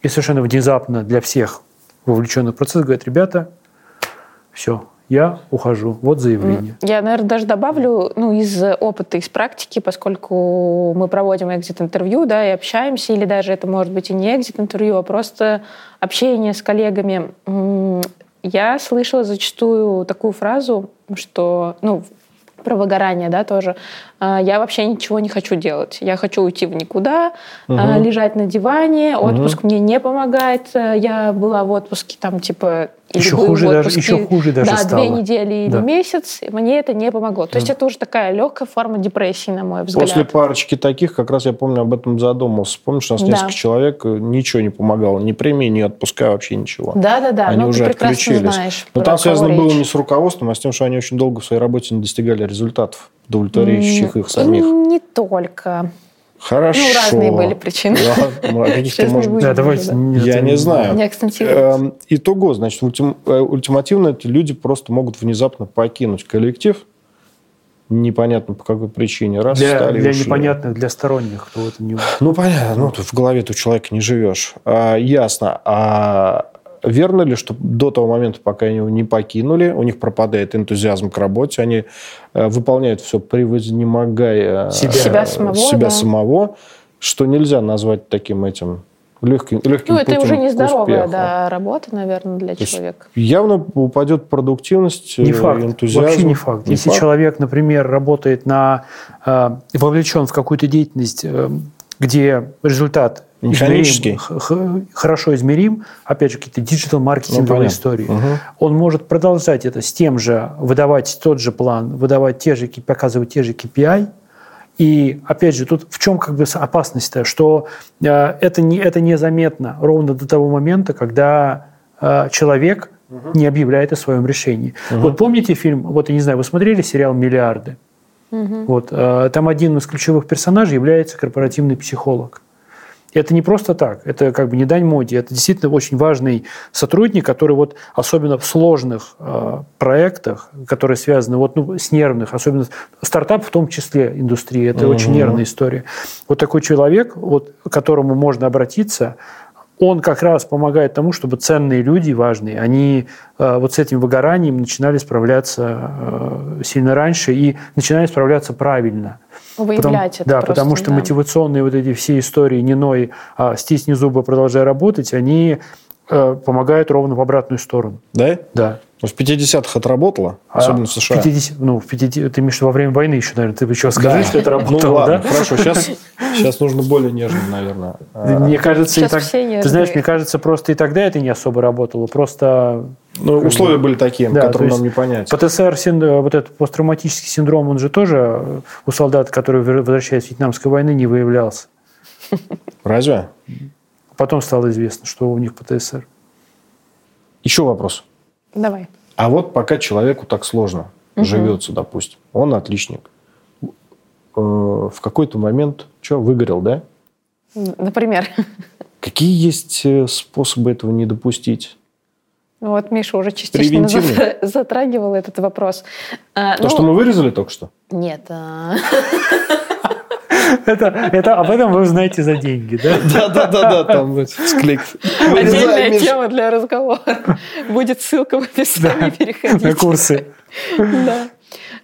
и совершенно внезапно для всех вовлеченных в процесс говорит, ребята, все, я ухожу. Вот заявление. Я, наверное, даже добавлю ну, из опыта, из практики, поскольку мы проводим экзит-интервью, да, и общаемся, или даже это может быть и не экзит-интервью, а просто общение с коллегами. Я слышала зачастую такую фразу, что, ну, про выгорание, да, тоже. А, я вообще ничего не хочу делать. Я хочу уйти в никуда, угу. лежать на диване. Отпуск угу. мне не помогает. Я была в отпуске там типа еще хуже, даже, еще хуже даже да, стало. две недели да. или месяц, мне это не помогло. То есть это уже такая легкая форма депрессии, на мой взгляд. После парочки таких, как раз я помню, об этом задумался. Помнишь, у нас да. несколько человек, э, ничего не помогало, ни премии, ни отпуска, вообще ничего. Да-да-да, они ну, уже отключились. Знаешь, Но там связано речь. было не с руководством, а с тем, что они очень долго в своей работе не достигали результатов, удовлетворяющих их самих. Не только. Хорошо. Ну, разные были причины. Ладно, каких-то, может быть, да, давайте, я не знаю. Не эм, Итого, значит, ультим, э, ультимативно эти люди просто могут внезапно покинуть коллектив, непонятно по какой причине. Раз, для стали, для непонятных, для сторонних, кто это не... Ну, понятно, ну, в голове у человека не живешь. А, ясно. А Верно ли, что до того момента, пока они его не покинули, у них пропадает энтузиазм к работе, они э, выполняют все, превознемогая себя, себя самого, себя да. самого, что нельзя назвать таким этим легким, легким Ну, это уже нездоровая да, работа, наверное, для То человека. Явно упадет продуктивность, не факт, энтузиазм. Вообще не факт. Не Если факт. человек, например, работает на, э, вовлечен в какую-то деятельность, э, где результат Механический. Измерим, хорошо измерим, опять же, какие-то диджитал-маркетинговые ну, истории. Угу. Он может продолжать это с тем же, выдавать тот же план, выдавать те же, показывать те же KPI, и опять же, тут в чем как бы опасность-то, что э, это, не, это незаметно ровно до того момента, когда э, человек угу. не объявляет о своем решении. Угу. Вот помните фильм, вот я не знаю, вы смотрели сериал «Миллиарды»? Угу. Вот, э, там один из ключевых персонажей является корпоративный психолог. Это не просто так, это как бы не дань моде, это действительно очень важный сотрудник, который вот особенно в сложных э, проектах, которые связаны вот, ну, с нервных, особенно стартап в том числе индустрии, это угу. очень нервная история. Вот такой человек, вот, к которому можно обратиться, он как раз помогает тому, чтобы ценные люди, важные, они э, вот с этим выгоранием начинали справляться э, сильно раньше и начинали справляться правильно. Выявлять потому, это Да, просто, потому что да. мотивационные вот эти все истории «не ной, а стисни зубы, продолжай работать», они э, помогает ровно в обратную сторону. Да? Да. Ну, В 50-х отработало, А особенно в США. 50, ну, в 50, ты имеешь во время войны еще, наверное, ты еще скажи, Да. что это Ну работало, ладно, да? хорошо. Сейчас, сейчас нужно более нежно, наверное. Да, Мне кажется, и Сейчас так, все ты знаешь, мне кажется, просто и тогда это не особо работало. Просто Ну, условия были такие, Да, которые то нам не есть понять. ПТСР, вот этот посттравматический синдром, он же тоже э, у солдат, которые вер- возвращаются с Вьетнамской войны, не выявлялся. Разве? Потом стало известно, что у них ПТСР. Еще вопрос. Давай. А вот пока человеку так сложно живется, допустим, он отличник. Э, В какой-то момент, что, выгорел, да? Например. Какие есть э, способы этого не допустить? Ну Вот Миша уже частично затрагивал этот вопрос. А, То, ну, что мы вырезали только что? Нет. Это, это, об этом вы узнаете за деньги, да? Да-да-да, там склейк. Отдельная тема для разговора. Будет ссылка в описании, На переходите. курсы. Да.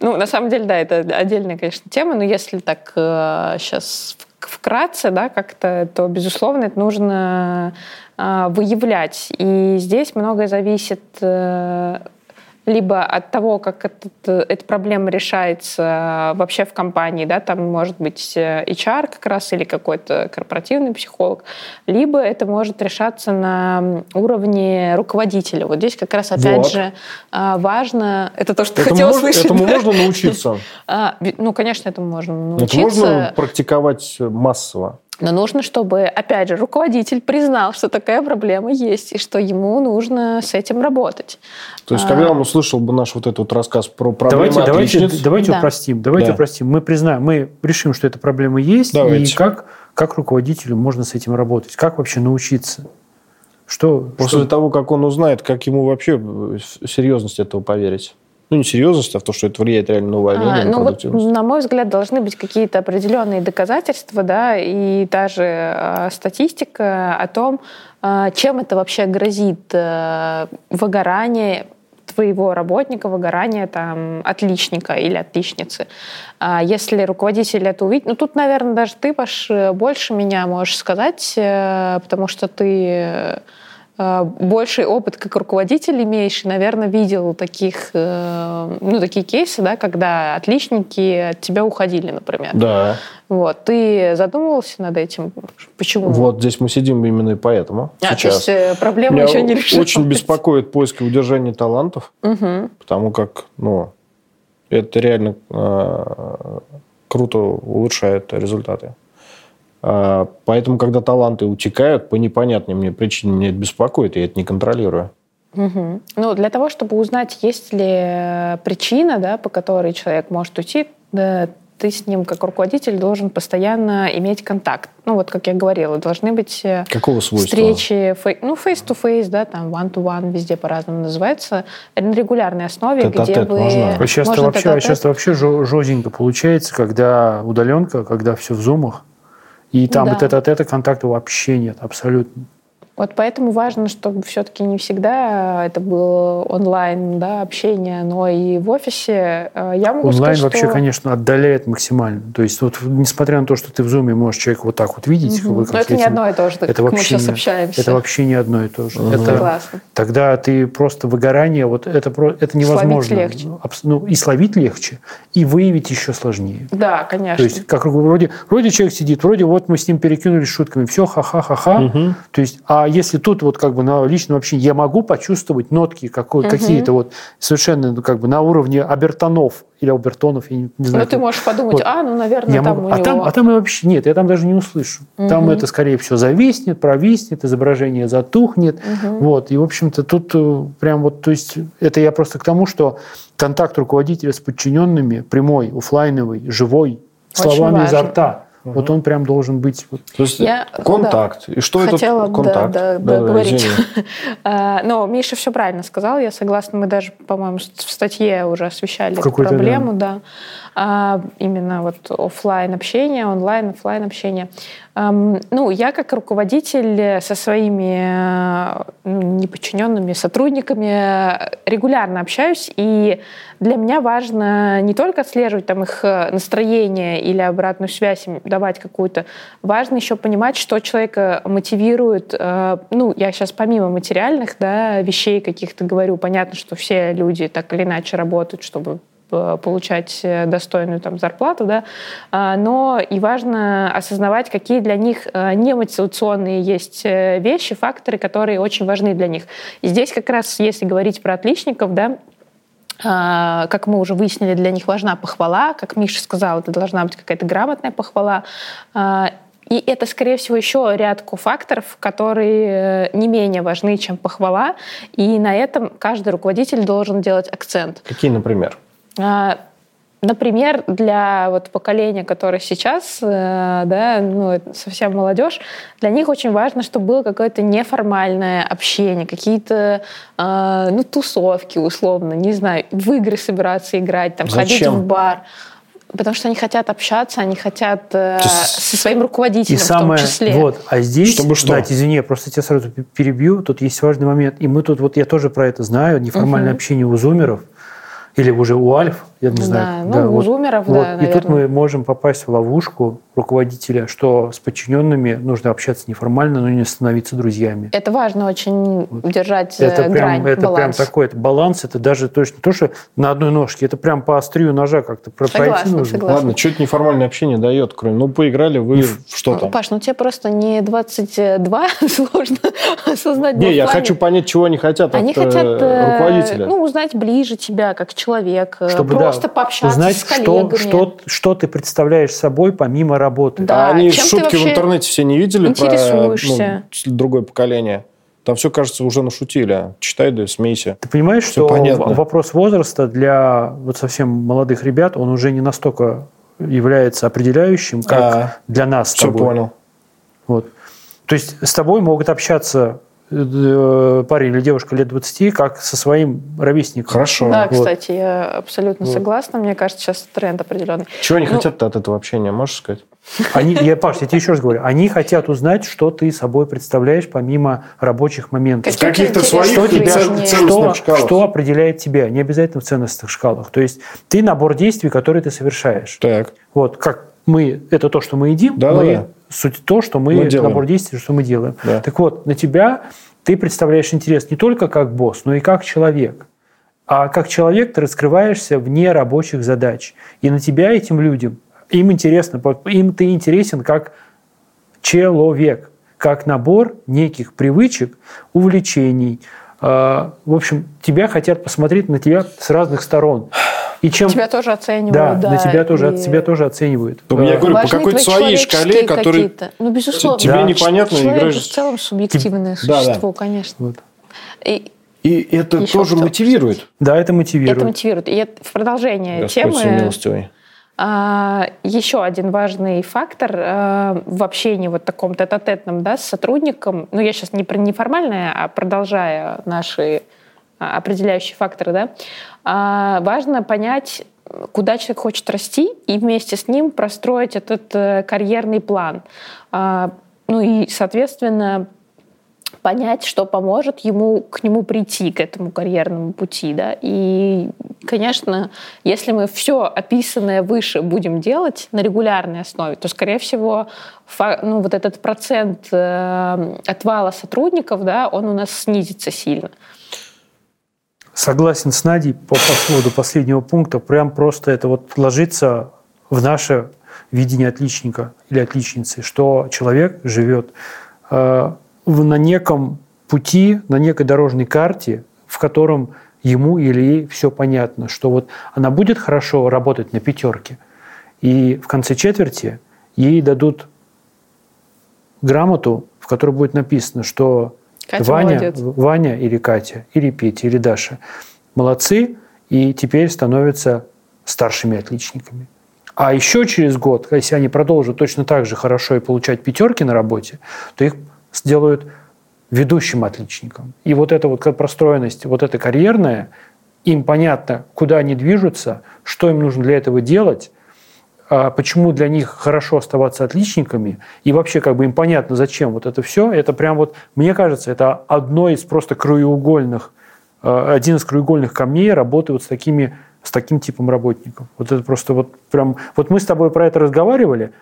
Ну, на самом деле, да, это отдельная, конечно, тема, но если так сейчас вкратце, да, как-то, то, безусловно, это нужно а, выявлять. И здесь многое зависит э, либо от того, как этот, э, эта проблема решается вообще в компании, да, там может быть э, HR как раз или какой-то корпоративный психолог, либо это может решаться на уровне руководителя. Вот здесь как раз опять Вот. же важно, это то, что хотела мож- услышать. этому да? можно научиться? А, ну, конечно, этому можно Это научиться. можно практиковать массово? Но нужно, чтобы, опять же, руководитель признал, что такая проблема есть, и что ему нужно с этим работать. То есть, А. когда он услышал бы наш вот этот рассказ про проблемы Давайте, давайте, отличниц, давайте Да. упростим. Давайте Да. упростим. Мы признаем, мы решим, что эта проблема есть, Давайте. и как, как руководителю можно с этим работать. Как вообще научиться? Что, после что- того, как он узнает, как ему вообще серьезность этого поверить? Ну, не серьезность, а в то, что это влияет реально на увольнение, А, на ну вот, на мой взгляд, должны быть какие-то определенные доказательства, да, и даже э, статистика о том, э, чем это вообще грозит э, выгорание твоего работника, выгорание там отличника или отличницы. А Если руководитель это увидит, ну тут, наверное, даже ты, Паш, э, больше меня можешь сказать, э, потому что ты больший опыт как руководитель имеешь, и, наверное, видел таких, э, ну, такие кейсы, да, когда отличники от тебя уходили, например. Да. Вот. Ты задумывался над этим? Почему? Вот здесь мы сидим именно и поэтому А, то сейчас. есть э, проблема Меня еще не решилась. очень беспокоит поиск и удержание талантов, Мгм. потому как, ну, это реально э, круто улучшает результаты. А, Поэтому, когда таланты утекают по непонятным мне причинам, мне это беспокоит, и я это не контролирую. Мгм. Ну, для того, чтобы узнать, есть ли э, причина, да, по которой человек может уйти, да, ты с ним, как руководитель, должен постоянно иметь контакт. Ну, вот, как я говорила, должны быть э, Какого свойства? встречи, фей- ну, face-to-face, да, там, one-to-one, везде по-разному называется, на регулярной основе, где Тет-а-тет вы... можно? А сейчас-то вообще, а сейчас вообще жёстенько получается, когда удаленка, когда все в зумах, и там Да. вот это от это контакта вообще нет, абсолютно. Вот поэтому важно, чтобы все-таки не всегда это было онлайн да, общение, но и в офисе. Э, Я могу Онлайн сказать, вообще, что... конечно, отдаляет максимально. То есть, вот, несмотря на то, что ты в зуме можешь человека вот так вот видеть, Мгм. вы Но как это не этим- одно и то же, это как мы вообще сейчас не- общаемся. это вообще не одно и то же. Мгм. Это, Согласна. тогда ты просто выгорание, вот это, это невозможно. легче. Абс- Ну, и словить легче, и выявить еще сложнее. Да, конечно. То есть, как вроде, вроде человек сидит, вроде вот мы с ним перекинулись шутками, все, ха-ха-ха-ха. Мгм. То есть, а если тут вот как бы на личном общении я могу почувствовать нотки какой, Мгм. какие-то вот совершенно ну, как бы на уровне обертонов или обертонов, я не, не Ну, знаю. ты как- можешь подумать, Вот. а, ну, наверное, я там могу- у а, него... там, а там и вообще нет, я там даже не услышу. Там Мгм. это, скорее всего, зависнет, провиснет, изображение затухнет. Мгм. Вот. И, в общем-то, тут э, прям вот, то есть, это я просто к тому, что контакт руководителя с подчиненными, прямой, оффлайновый, живой, Очень словами изо важен. Рта, вот он прям должен быть. То есть Я- контакт. И что Хотела, это да, контакт? да, Да, договорить. извини. А, Но Миша все правильно сказал, я согласна. Мы даже, по-моему, в статье уже освещали В эту проблему, да. А, Именно вот офлайн общение, онлайн, офлайн общение. Ну, я как руководитель со своими ну, неподчиненными сотрудниками регулярно общаюсь, и для меня важно не только отслеживать там их настроение или обратную связь, давать какую-то, важно еще понимать, что человека мотивирует. Э, ну, я сейчас помимо материальных да, вещей каких-то говорю, понятно, что все люди так или иначе работают, чтобы Э, получать э, достойную там, зарплату, да, а, но и важно осознавать, какие для них э, немотивационные есть вещи, факторы, которые очень важны для них. И здесь как раз, если говорить про отличников, да, а, как мы уже выяснили, для них важна похвала, как Миша сказал, это должна быть какая-то грамотная похвала. А, и это, скорее всего, еще ряд факторов, которые не менее важны, чем похвала. И на этом каждый руководитель должен делать акцент. Какие, например? А, например, для вот поколения, которое сейчас, э, да, ну, совсем молодежь, для них очень важно, чтобы было какое-то неформальное общение, какие-то э, ну, тусовки, условно, не знаю, в игры собираться играть, там, Зачем? ходить в бар. Потому что они хотят общаться, они хотят э, со своим руководителем и самое, в том числе. Вот, а здесь, Чтобы что? Кстати, извини, я просто тебя сразу перебью, тут есть важный момент. И мы тут, вот я тоже про это знаю, неформальное угу. общение у зумеров – или уже у альф, я не знаю. Да, ну, вот, зумеров, вот. да, И тут мы можем попасть в ловушку руководителя, что с подчиненными нужно общаться неформально, но не становиться друзьями. Это важно очень вот. держать это прям, грань, Это баланс. прям такой это баланс, это даже точно не то, что на одной ножке, это прям по острию ножа как-то согласна, пройти нужно. Согласна. Ладно, что это неформальное общение дает, кроме, ну, поиграли вы в что-то. Ну, Паш, ну тебе просто не 22 сложно осознать. Не, я хочу понять, чего они хотят они от э, хотят, руководителя. Ну, узнать ближе тебя как человек, э, Чтобы, просто пообщаться узнать, с коллегами. Что, что, что ты представляешь собой помимо работы. Да, а они Чем шутки в интернете все не видели про ну, другое поколение? Там все, кажется, уже нашутили. Читай, да смейся. Ты понимаешь, все что понятно. вопрос возраста для вот совсем молодых ребят, он уже не настолько является определяющим, как а, для нас Все тобой. понял. Вот. То есть с тобой могут общаться парень или девушка лет 20, как со своим ровесником. Хорошо. Да, вот. кстати, я абсолютно вот. согласна. Мне кажется, сейчас тренд определенный. Чего они ну, хотят от этого общения, можешь сказать? Они, я, Паш, я тебе еще раз говорю, они хотят узнать, что ты собой представляешь помимо рабочих моментов. Каких-то своих что, тебя, что, шкалах. что определяет тебя, не обязательно в ценностных шкалах. То есть ты набор действий, которые ты совершаешь. Так. Вот как мы, это то, что мы едим, да, мы да суть то, что мы, мы набор действий, что мы делаем. Да. Так вот, на тебя ты представляешь интерес не только как босс, но и как человек. А как человек ты раскрываешься вне рабочих задач. И на тебя этим людям, им интересно, им ты интересен как человек, как набор неких привычек, увлечений. А, в общем, тебя хотят посмотреть на тебя с разных сторон. И чем... Тебя тоже оценивают, да. да на тебя тоже, и... тебя тоже оценивают. Ну, я говорю, по какой-то своей шкале, которая ну, безусловно. тебе да. непонятно. Человек играешь... в целом субъективное да, существо, да. конечно. Вот. И, и это Еще тоже мотивирует. Да, это мотивирует. Это мотивирует. И в продолжение Господь темы... А, еще один важный фактор а, в общении вот таком тет-а-тетном да, с сотрудником, ну я сейчас не про неформальное, а продолжая наши определяющие факторы, да, а, важно понять, куда человек хочет расти, и вместе с ним простроить этот э, карьерный план. А, ну и, соответственно, понять, что поможет ему к нему прийти, к этому карьерному пути. Да? И, конечно, если мы все описанное выше будем делать на регулярной основе, то, скорее всего, ну, вот этот процент э, отвала сотрудников, да, он у нас снизится сильно. Согласен с Надей по, по поводу последнего пункта. Прям просто это вот ложится в наше видение отличника или отличницы, что человек живет э, на неком пути, на некой дорожной карте, в котором ему или ей все понятно, что вот она будет хорошо работать на пятерке, и в конце четверти ей дадут грамоту, в которой будет написано, что Катя Ваня, молодец. Ваня или Катя, или Петя, или Даша молодцы и теперь становятся старшими отличниками. А еще через год, если они продолжат точно так же хорошо и получать пятерки на работе, то их сделают ведущим отличником. И вот эта вот простроенность, вот эта карьерная, им понятно, куда они движутся, что им нужно для этого делать, почему для них хорошо оставаться отличниками, и вообще как бы им понятно, зачем вот это все, это прям вот, мне кажется, это одно из просто краеугольных, а, один из краеугольных камней работы вот с такими с таким типом работников. Вот это просто вот прям... Вот мы с тобой про это разговаривали,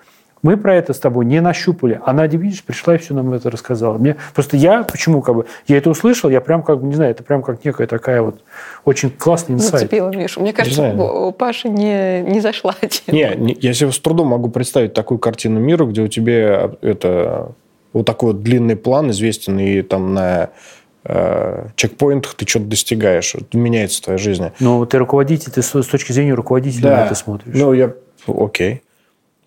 мы про это с тобой не нащупали. А Надя, видишь, пришла и все нам это рассказала. Мне просто я, почему как бы, я это услышал, я прям как бы, не знаю, это прям как некая такая вот очень классный инсайт. Зацепила Мишу. Мне кажется, у Паши не, не зашла тема. Не, не, я себе с трудом могу представить такую картину мира, где у тебя это вот такой вот длинный план известен и там на э, чекпоинтах ты что-то достигаешь. Меняется твоя жизнь. Ну, ты руководитель, ты с, с точки зрения руководителя да. на это смотришь. Ну, я... Окей.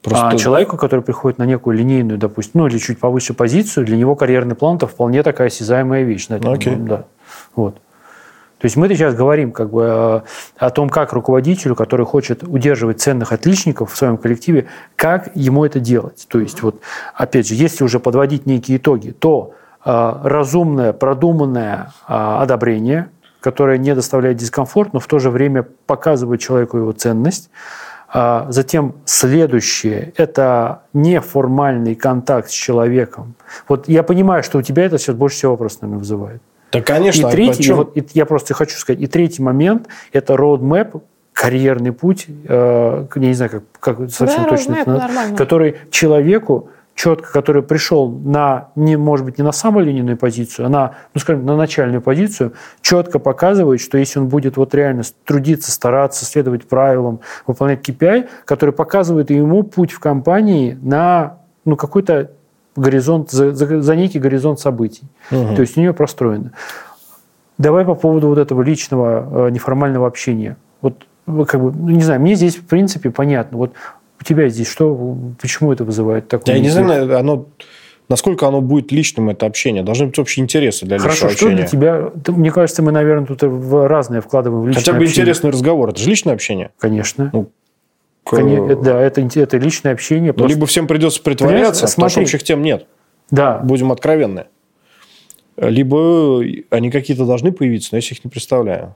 Просто... А человеку, который приходит на некую линейную, допустим, ну или чуть повыше позицию, для него карьерный план это вполне такая осязаемая вещь. Наверное, okay. да. Вот. То есть мы сейчас говорим как бы э, о том, как руководителю, который хочет удерживать ценных отличников в своем коллективе, как ему это делать. То есть вот, опять же, если уже подводить некие итоги, то э, разумное, продуманное э, одобрение, которое не доставляет дискомфорт, но в то же время показывает человеку его ценность, а затем следующее – это неформальный контакт с человеком. Вот я понимаю, что у тебя это сейчас больше всего вопрос, наверное, вызывает. Да, конечно. И третий, и вот, и я просто хочу сказать, и третий момент – это roadmap, карьерный путь, э, я не знаю, как, как совсем да, точно это, который человеку четко, который пришел на, не, может быть, не на самую линейную позицию, а на, ну, скажем, на начальную позицию, четко показывает, что если он будет вот реально трудиться, стараться, следовать правилам, выполнять KPI, который показывает ему путь в компании на ну, какой-то горизонт, за, за, за некий горизонт событий. Угу. То есть у нее простроено. Давай по поводу вот этого личного э, неформального общения. Вот как бы, ну, не знаю, мне здесь в принципе понятно. Вот у тебя здесь что, почему это вызывает такое? Я не знаю, оно, насколько оно будет личным, это общение. Должны быть общие интересы для Хорошо, личного что общения. для тебя? Мне кажется, мы, наверное, тут в разные вкладываем в личное Хотя бы общение. интересный разговор. Это же личное общение? Конечно. Ну, Конечно, да, это, это личное общение. Ну, либо всем придется притворяться, потому что общих тем нет. Да. Будем откровенны. Либо они какие-то должны появиться, но я их не представляю.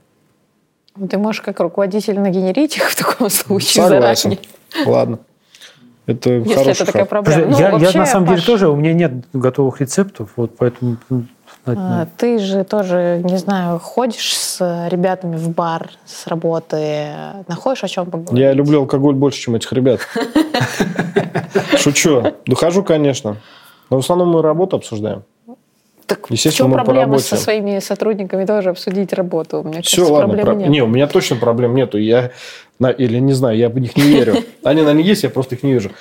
Ты можешь как руководитель нагенерить их в таком случае Согласен. заранее. Ладно. Это Если хороший это такая проблема. Ну, я, вообще, я на самом Паш... деле тоже, у меня нет готовых рецептов, вот поэтому... А, ты же тоже, не знаю, ходишь с ребятами в бар с работы, находишь о чем поговорить? Я люблю алкоголь больше, чем этих ребят. Шучу. Ну, хожу, конечно. Но в основном мы работу обсуждаем. Так в чем проблема со своими сотрудниками тоже обсудить работу? У меня Все, кажется, ладно, проблем про... нет. Не, у меня точно проблем нету. Я, или не знаю, я в них не верю. Они, наверное, есть, я просто их не вижу.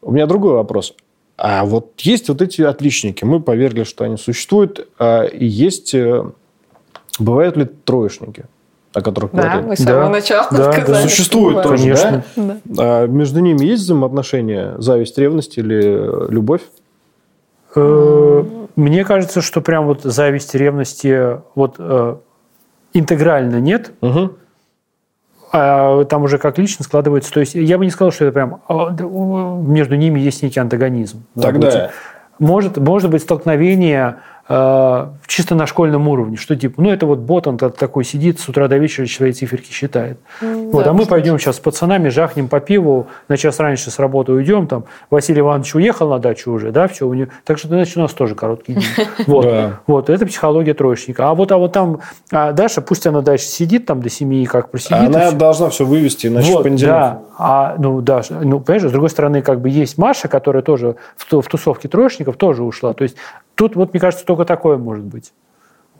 У меня другой вопрос. А вот есть вот эти отличники. Мы поверили, что они существуют. А есть... Э, бывают ли троечники? о которых да, говорили. мы с самого да, начала да, сказали. Да, существует тоже, Конечно. да? да? А между ними есть взаимоотношения, зависть, ревность или любовь? Мне кажется, что прям вот зависти, ревности вот э, интегрально нет. Угу. А там уже как лично складывается. То есть я бы не сказал, что это прям а, между ними есть некий антагонизм. Тогда... Может, может быть столкновение чисто на школьном уровне, что типа, ну это вот бот, он такой сидит с утра до вечера свои циферки считает. Mm, вот, да, а мы пойдем сейчас с пацанами, жахнем по пиву, на час раньше с работы уйдем, там Василий Иванович уехал на дачу уже, да, все, у него, так что значит у нас тоже короткий день. Вот, вот, это психология троечника. А вот, а вот там а Даша, пусть она дальше сидит там до семьи, как просидит. Она должна все вывести, иначе вот, да, а, ну, да, ну, понимаешь, с другой стороны, как бы есть Маша, которая тоже в, в тусовке троечников тоже ушла. То есть Тут, вот, мне кажется, только такое может быть.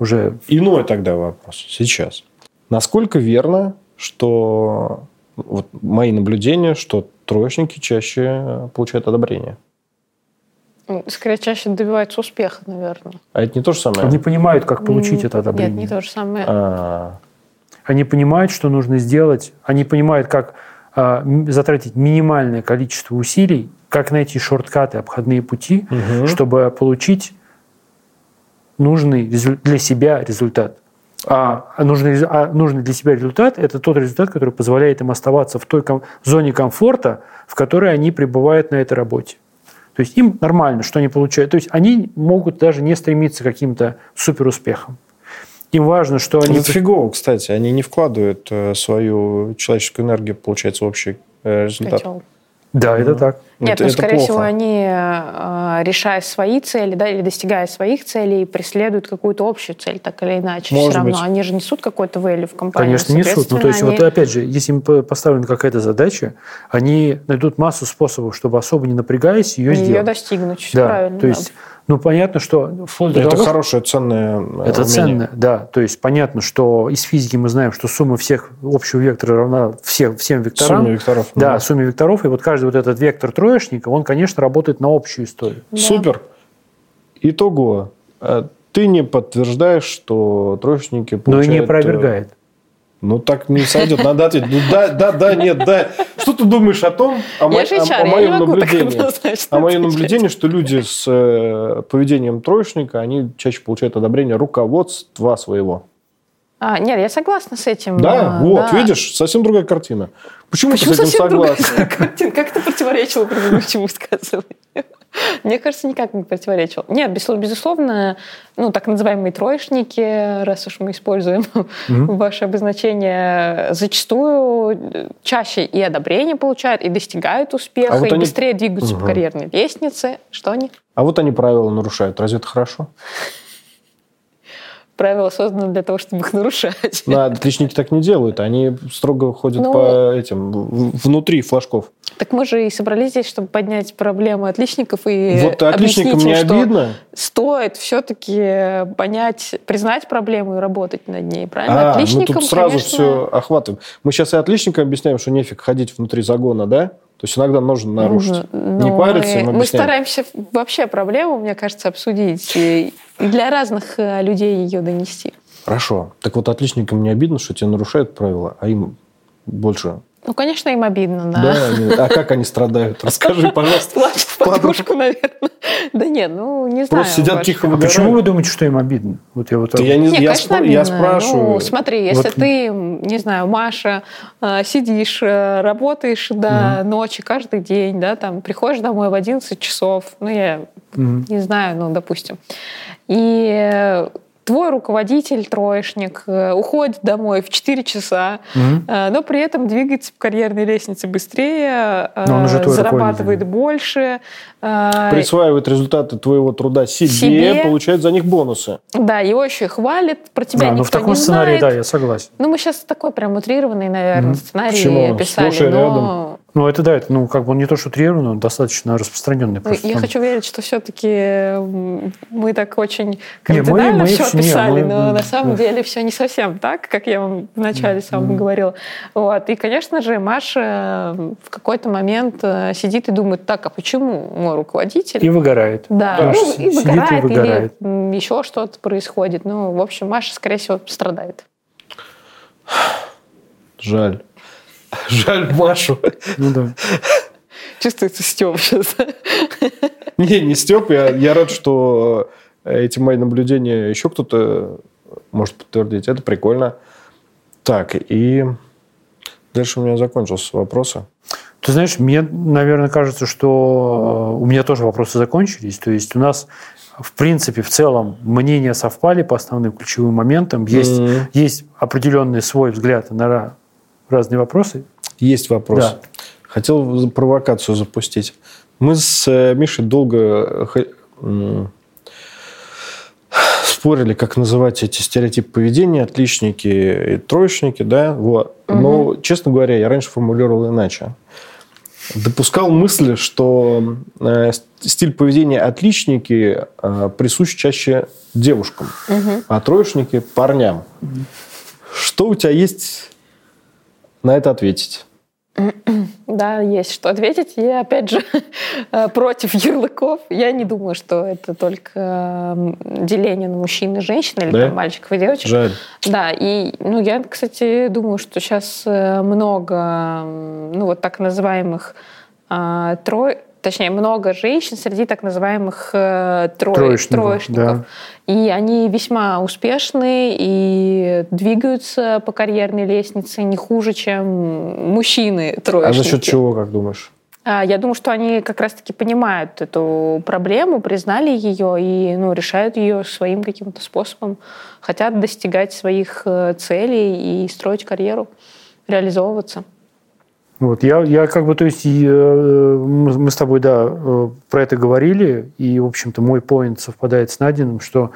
Уже. Иной тогда вопрос сейчас. Насколько верно, что вот мои наблюдения, что троечники чаще получают одобрение? Ну, скорее, чаще добиваются успеха, наверное. А это не то же самое? Они понимают, как получить это одобрение. Нет, не то же самое. А-а-а. Они понимают, что нужно сделать. Они понимают, как а, затратить минимальное количество усилий, как найти шорткаты, обходные пути, угу. чтобы получить нужный для себя результат. А нужный, а нужный для себя результат – это тот результат, который позволяет им оставаться в той ком- зоне комфорта, в которой они пребывают на этой работе. То есть им нормально, что они получают. То есть они могут даже не стремиться к каким-то суперуспехам. Им важно, что они... Это фигово, кстати. Они не вкладывают э, свою человеческую энергию, получается, в общий э, результат. Котел. Да, это так. Нет, Это- ну, это скорее плохо. всего, они, э, решая свои цели, да, или достигая своих целей, преследуют какую-то общую цель, так или иначе. Может Все равно быть. они же несут какой-то value в компанию. Конечно, несут. Ну, то есть, вот Соответственно, опять же, если им по- поставлена какая-то задача, они найдут массу способов, чтобы особо не напрягаясь, ее они ее сделать. достигнут. Всё Да, правильно. то да. есть, ну, понятно, что вплоть до Это того, хорошее, ценное э, Это умение. ценно, да. То есть понятно, что из физики мы знаем, что сумма всех общего вектора равна всех, всем векторам. Сумме векторов. Да, сумме векторов. И вот каждый вот этот вектор троечника, он, конечно, работает на общую историю. Да. Супер. Итого. э, Ты не подтверждаешь, что троечники Но и получают... не э, опровергает. Ну, так не сойдет. Надо ответить. Ну, да, да, да, нет, да. Что ты думаешь о том, о, мо- о- о моем наблюдении? однозначно О моем наблюдении, что люди с э, поведением троечника, они чаще получают одобрение руководства своего. А, нет, я согласна с этим. Да, а, вот, да. видишь, совсем другая картина. Почему, Почему ты с этим картина? Как это противоречило предыдущему высказыванию? Мне кажется, никак не противоречил. Нет, безусловно, ну, так называемые троечники, раз уж мы используем ваше обозначение, зачастую э, чаще и одобрение получают, и достигают успеха, А вот и они- быстрее двигаются Мгм. по карьерной лестнице. Что они? А вот они правила нарушают. Разве это хорошо? Правила созданы для того, чтобы их нарушать. Ну, а отличники так не делают. Они строго ходят Ну- по этим, внутри флажков. Так мы же и собрались здесь, чтобы поднять проблемы отличников и вот отличникам объяснить не им, что обидно? стоит все-таки понять, признать проблему и работать над ней, правильно? А, мы Отличникам, тут сразу конечно, все охватываем. Мы сейчас и отличникам объясняем, что нефиг ходить внутри загона, да? То есть иногда нужно нарушить. ну, не париться, мы, мы стараемся вообще проблему, мне кажется, обсудить и для разных э, людей ее донести. Хорошо. Так вот, отличникам не обидно, что те нарушают правила, а им больше. Ну, конечно, им обидно, да. Да, они- а как они страдают? Расскажи, пожалуйста. Плачут подушку, наверное. Да нет, ну, не знаю. Просто сидят тихо А выгорают. почему вы думаете, что им обидно? Вот я вот я не Не, я, конечно, спра- я обидно. спрашиваю. Ну, смотри, если Вот. ты, не знаю, Маша, э, сидишь, э, работаешь до ночи каждый день, да, там, приходишь домой в 11 часов, ну, я не знаю, ну, допустим, и твой руководитель, троечник, э, уходит домой в 4 часа, э, но при этом двигается по карьерной лестнице быстрее, э, Но он уже зарабатывает больше. Присваивает результаты твоего труда себе, Себе. получает за них бонусы. Да, его еще и хвалит, про тебя Да, ну никто в таком сценарии, знает. да, я согласен. Ну, мы сейчас такой прям утрированный, наверное, Мгм. сценарий Почему? писали, Сплошь и но Ну, это да, это, ну, как бы он не то, что утрированный, он достаточно распространенный. ну, просто я там. хочу верить, что все-таки мы так очень Не, мы- кардинально мы все всё- не, описали, мы- но на да. самом деле все не совсем так, как я вам вначале самом говорила. Вот. И, конечно же, Маша в какой-то момент э, сидит и думает, так, а почему мой руководитель И выгорает. Да, Маша ну, и сидит и выгорает, выгорает. или еще что-то происходит. Ну, в общем, Маша, скорее всего, страдает. Жаль. Жаль Машу. Ну да. Чувствуется Степ сейчас. Не, не Степ, я, я рад, что эти мои наблюдения еще кто-то может подтвердить. Это прикольно. Так, и дальше у меня закончился вопросы. Ты знаешь, мне, наверное, кажется, что э, у меня тоже вопросы закончились. То есть у нас, в принципе, в целом мнения совпали по основным ключевым моментам. Есть, Мгм. есть определенный свой взгляд на разные вопросы. Есть вопрос. Да. Хотел провокацию запустить. Мы с э, Мишей долго э, спорили, как называть эти стереотипы поведения, отличники и троечники, да, вот. Но, честно говоря, я раньше формулировал иначе. Допускал мысль, что э, ст- стиль поведения отличники э, присущ чаще девушкам, а троечники – парням. Что у тебя есть на это ответить? Да, есть что ответить. Я, опять же, э, против ярлыков. Я не думаю, что это только деление на мужчин и женщин, или Да? там мальчиков и девочек. Жаль. Да, и ну, я, кстати, думаю, что сейчас много, м, ну, вот так называемых а, трой, точнее, много женщин среди так называемых э, Троечников, троечников. да. И они весьма успешны и двигаются по карьерной лестнице не хуже, чем мужчины А троечники. за счет чего, как думаешь? А, Я думаю, что они как раз-таки понимают эту проблему, признали ее и ну, решают ее своим каким-то способом. Хотят достигать своих э, целей и строить карьеру, реализовываться. Вот, я, я как бы, то есть, э, мы с тобой, да, э, про это говорили, и, в общем-то, мой поинт совпадает с Надиным, что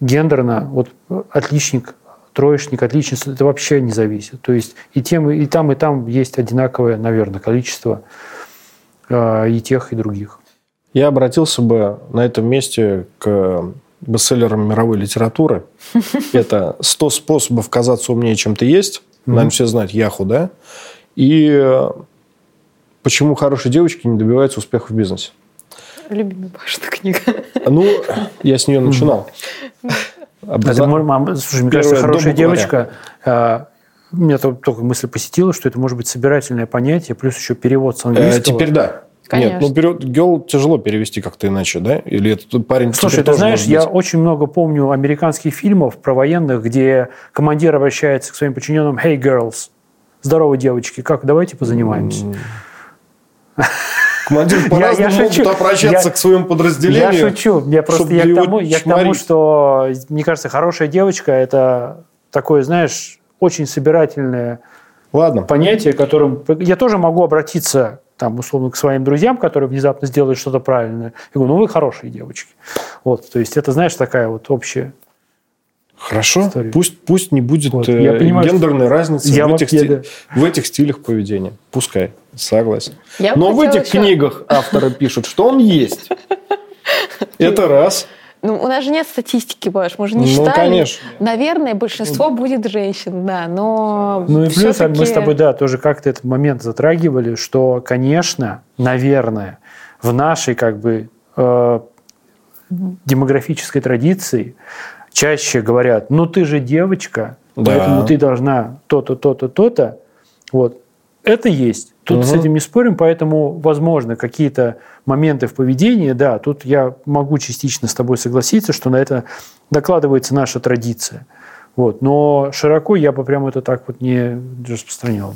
гендерно, вот отличник, троечник, отличница, это вообще не зависит. То есть и, тем, и там, и там есть одинаковое, наверное, количество э, и тех, и других. Я обратился бы на этом месте к бестселлерам мировой литературы. Это «100 способов казаться умнее, чем ты есть». Наверное, все знают Яху, да? И э, почему хорошие девочки не добиваются успеха в бизнесе. Любимая Пашина книга. Ну, я с нее начинал. Образа... Это, слушай, мне кажется, хорошая девочка, у меня только мысль посетила, что это может быть собирательное понятие, плюс еще перевод с английского. Э, теперь да. Конечно. Нет, ну перевод, girl тяжело перевести как-то иначе, да? Или этот парень Слушай, ты знаешь, я очень много помню американских фильмов про военных, где командир обращается к своим подчиненным «Hey, girls!» Здорово, девочки, как, давайте позанимаемся. Командир по-разному я, я могут шучу. обращаться я, к своему подразделению. Я шучу. Я просто я к, тому, я к тому, что, мне кажется, хорошая девочка – это такое, знаешь, очень собирательное Ладно. понятие, которым я тоже могу обратиться там, условно, к своим друзьям, которые внезапно сделают что-то правильное. Я говорю, ну вы хорошие девочки. Вот, то есть это, знаешь, такая вот общая Хорошо, историю. пусть, пусть не будет вот, я э, понимаю, гендерной разницы я в, этих да. в этих стилях поведения. Пускай, согласен. Я Но в этих еще... книгах авторы пишут, что он есть. Это раз. Ну, у нас же нет статистики, Паш, мы же не ну, считали. конечно. Наверное, большинство будет женщин, да, но Ну и плюс мы с тобой, да, тоже как-то этот момент затрагивали, что, конечно, наверное, в нашей как бы э, демографической традиции чаще говорят, ну ты же девочка, да. поэтому ты должна то-то, то-то, то-то. Вот. Это есть. Тут угу. с этим не спорим, поэтому, возможно, какие-то моменты в поведении, да, тут я могу частично с тобой согласиться, что на это докладывается наша традиция. Вот. Но широко я бы прямо это так вот не распространял.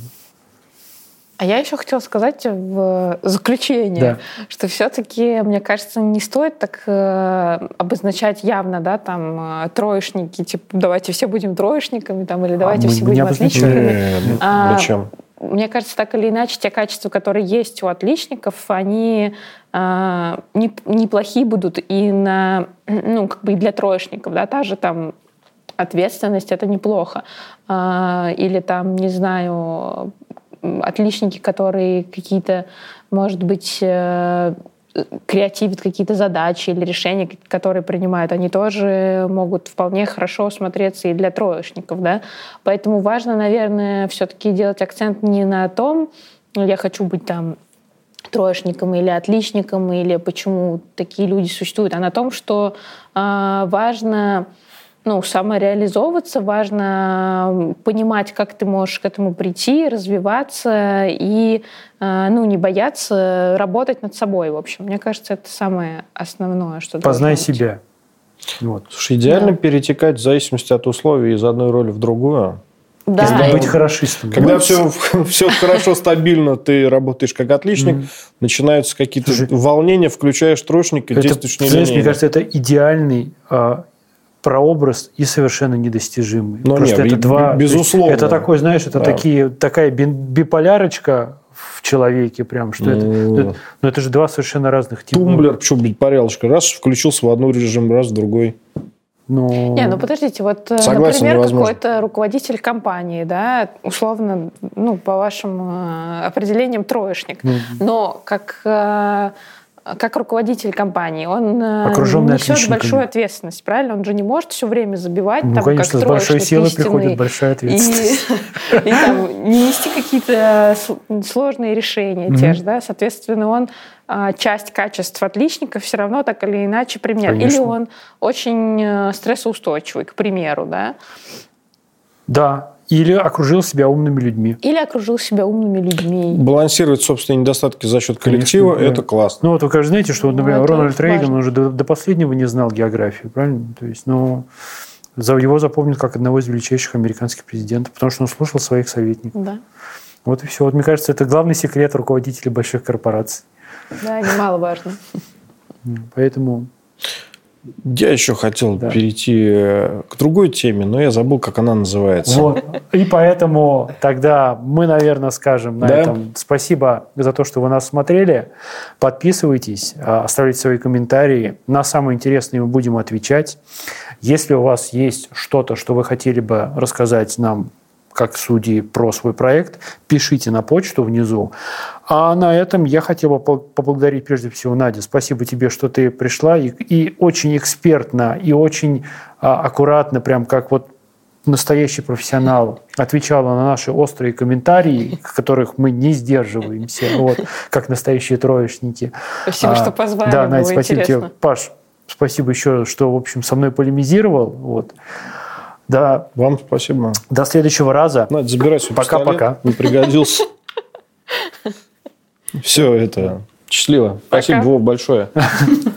А я еще хотела сказать в заключение, да. что все-таки, мне кажется, не стоит так э, обозначать явно, да, там, э, троечники, типа, давайте все будем троечниками, там, или давайте а все будем отличниками. А, зачем? Мне кажется, так или иначе, те качества, которые есть у отличников, они э, не, неплохие будут и на, ну, как бы и для троечников, да, та же там ответственность это неплохо. А, или там, не знаю, отличники, которые какие-то, может быть, э, креативят какие-то задачи или решения, которые принимают, они тоже могут вполне хорошо смотреться и для троечников, да. Поэтому важно, наверное, все-таки делать акцент не на том, я хочу быть там троечником или отличником, или почему такие люди существуют, а на том, что э, важно ну, самореализовываться, важно понимать, как ты можешь к этому прийти, развиваться и э, ну, не бояться работать над собой, в общем. Мне кажется, это самое основное, что Познай себя. Вот. Слушай, идеально да. перетекать в зависимости от условий из одной роли в другую. Да. Если быть хорошистом. Когда все, все хорошо, стабильно, ты работаешь как отличник, mm-hmm. начинаются какие-то волнения, включаешь трошник и действуешь мне кажется, это идеальный а, прообраз и совершенно недостижимый. Но Просто нет, это два, безусловно. Это такой, знаешь, это да. такие, такая биполярочка в человеке прям, что это, ну, ну это же два совершенно разных типа. Тумблер, почему биполярочка, раз включился в одну режим, раз в другой. Ну, Не, ну подождите, вот, э, Согласен, например, какой-то руководитель компании, да, условно, ну, по вашим э, определениям, троечник, mm но как э, как руководитель компании, он э, Окруженный несет большую ответственность, правильно? Он же не может все время забивать, ну, там, конечно, как с большой силой приходит большая ответственность. И, и там, не нести какие-то сложные решения mm-hmm. те же, да, соответственно, он а, часть качеств отличника все равно так или иначе применяет. Конечно. Или он очень э, стрессоустойчивый, к примеру, да. Да, или окружил себя умными людьми. Или окружил себя умными людьми. Балансировать собственные недостатки за счет коллектива Конечно, – это классно. Ну, вот вы, конечно, знаете, что, вот, например, ну, Рональд Рейган, уже до, до последнего не знал географию, правильно? То есть, ну, за его запомнят как одного из величайших американских президентов, потому что он слушал своих советников. Да. Вот и все. Вот, мне кажется, это главный секрет руководителей больших корпораций. Да, немаловажно. Поэтому Я еще хотел Да. перейти э, к другой теме, но я забыл, как она называется. Вот. И поэтому тогда мы, наверное, скажем на Да. этом спасибо за то, что вы нас смотрели. Подписывайтесь, а, оставляйте свои комментарии. На самые интересные мы будем отвечать. Если у вас есть что-то, что вы хотели бы рассказать нам как судьи про свой проект, пишите на почту внизу. А на этом я хотел бы по- поблагодарить прежде всего Надя. Спасибо тебе, что ты пришла и, и очень экспертно, и очень а, аккуратно, прям как вот настоящий профессионал отвечала на наши острые комментарии, которых мы не сдерживаемся, вот, как настоящие троечники. Спасибо, А, что позвали. Да, было Надя, спасибо интересно. тебе. Паш, спасибо еще, что, в общем, со мной полемизировал. Вот. Да, Вам спасибо. до следующего раза. Надо забирать свой Пока-пока. Не пригодился. Все это. Счастливо. Спасибо, Вов, большое.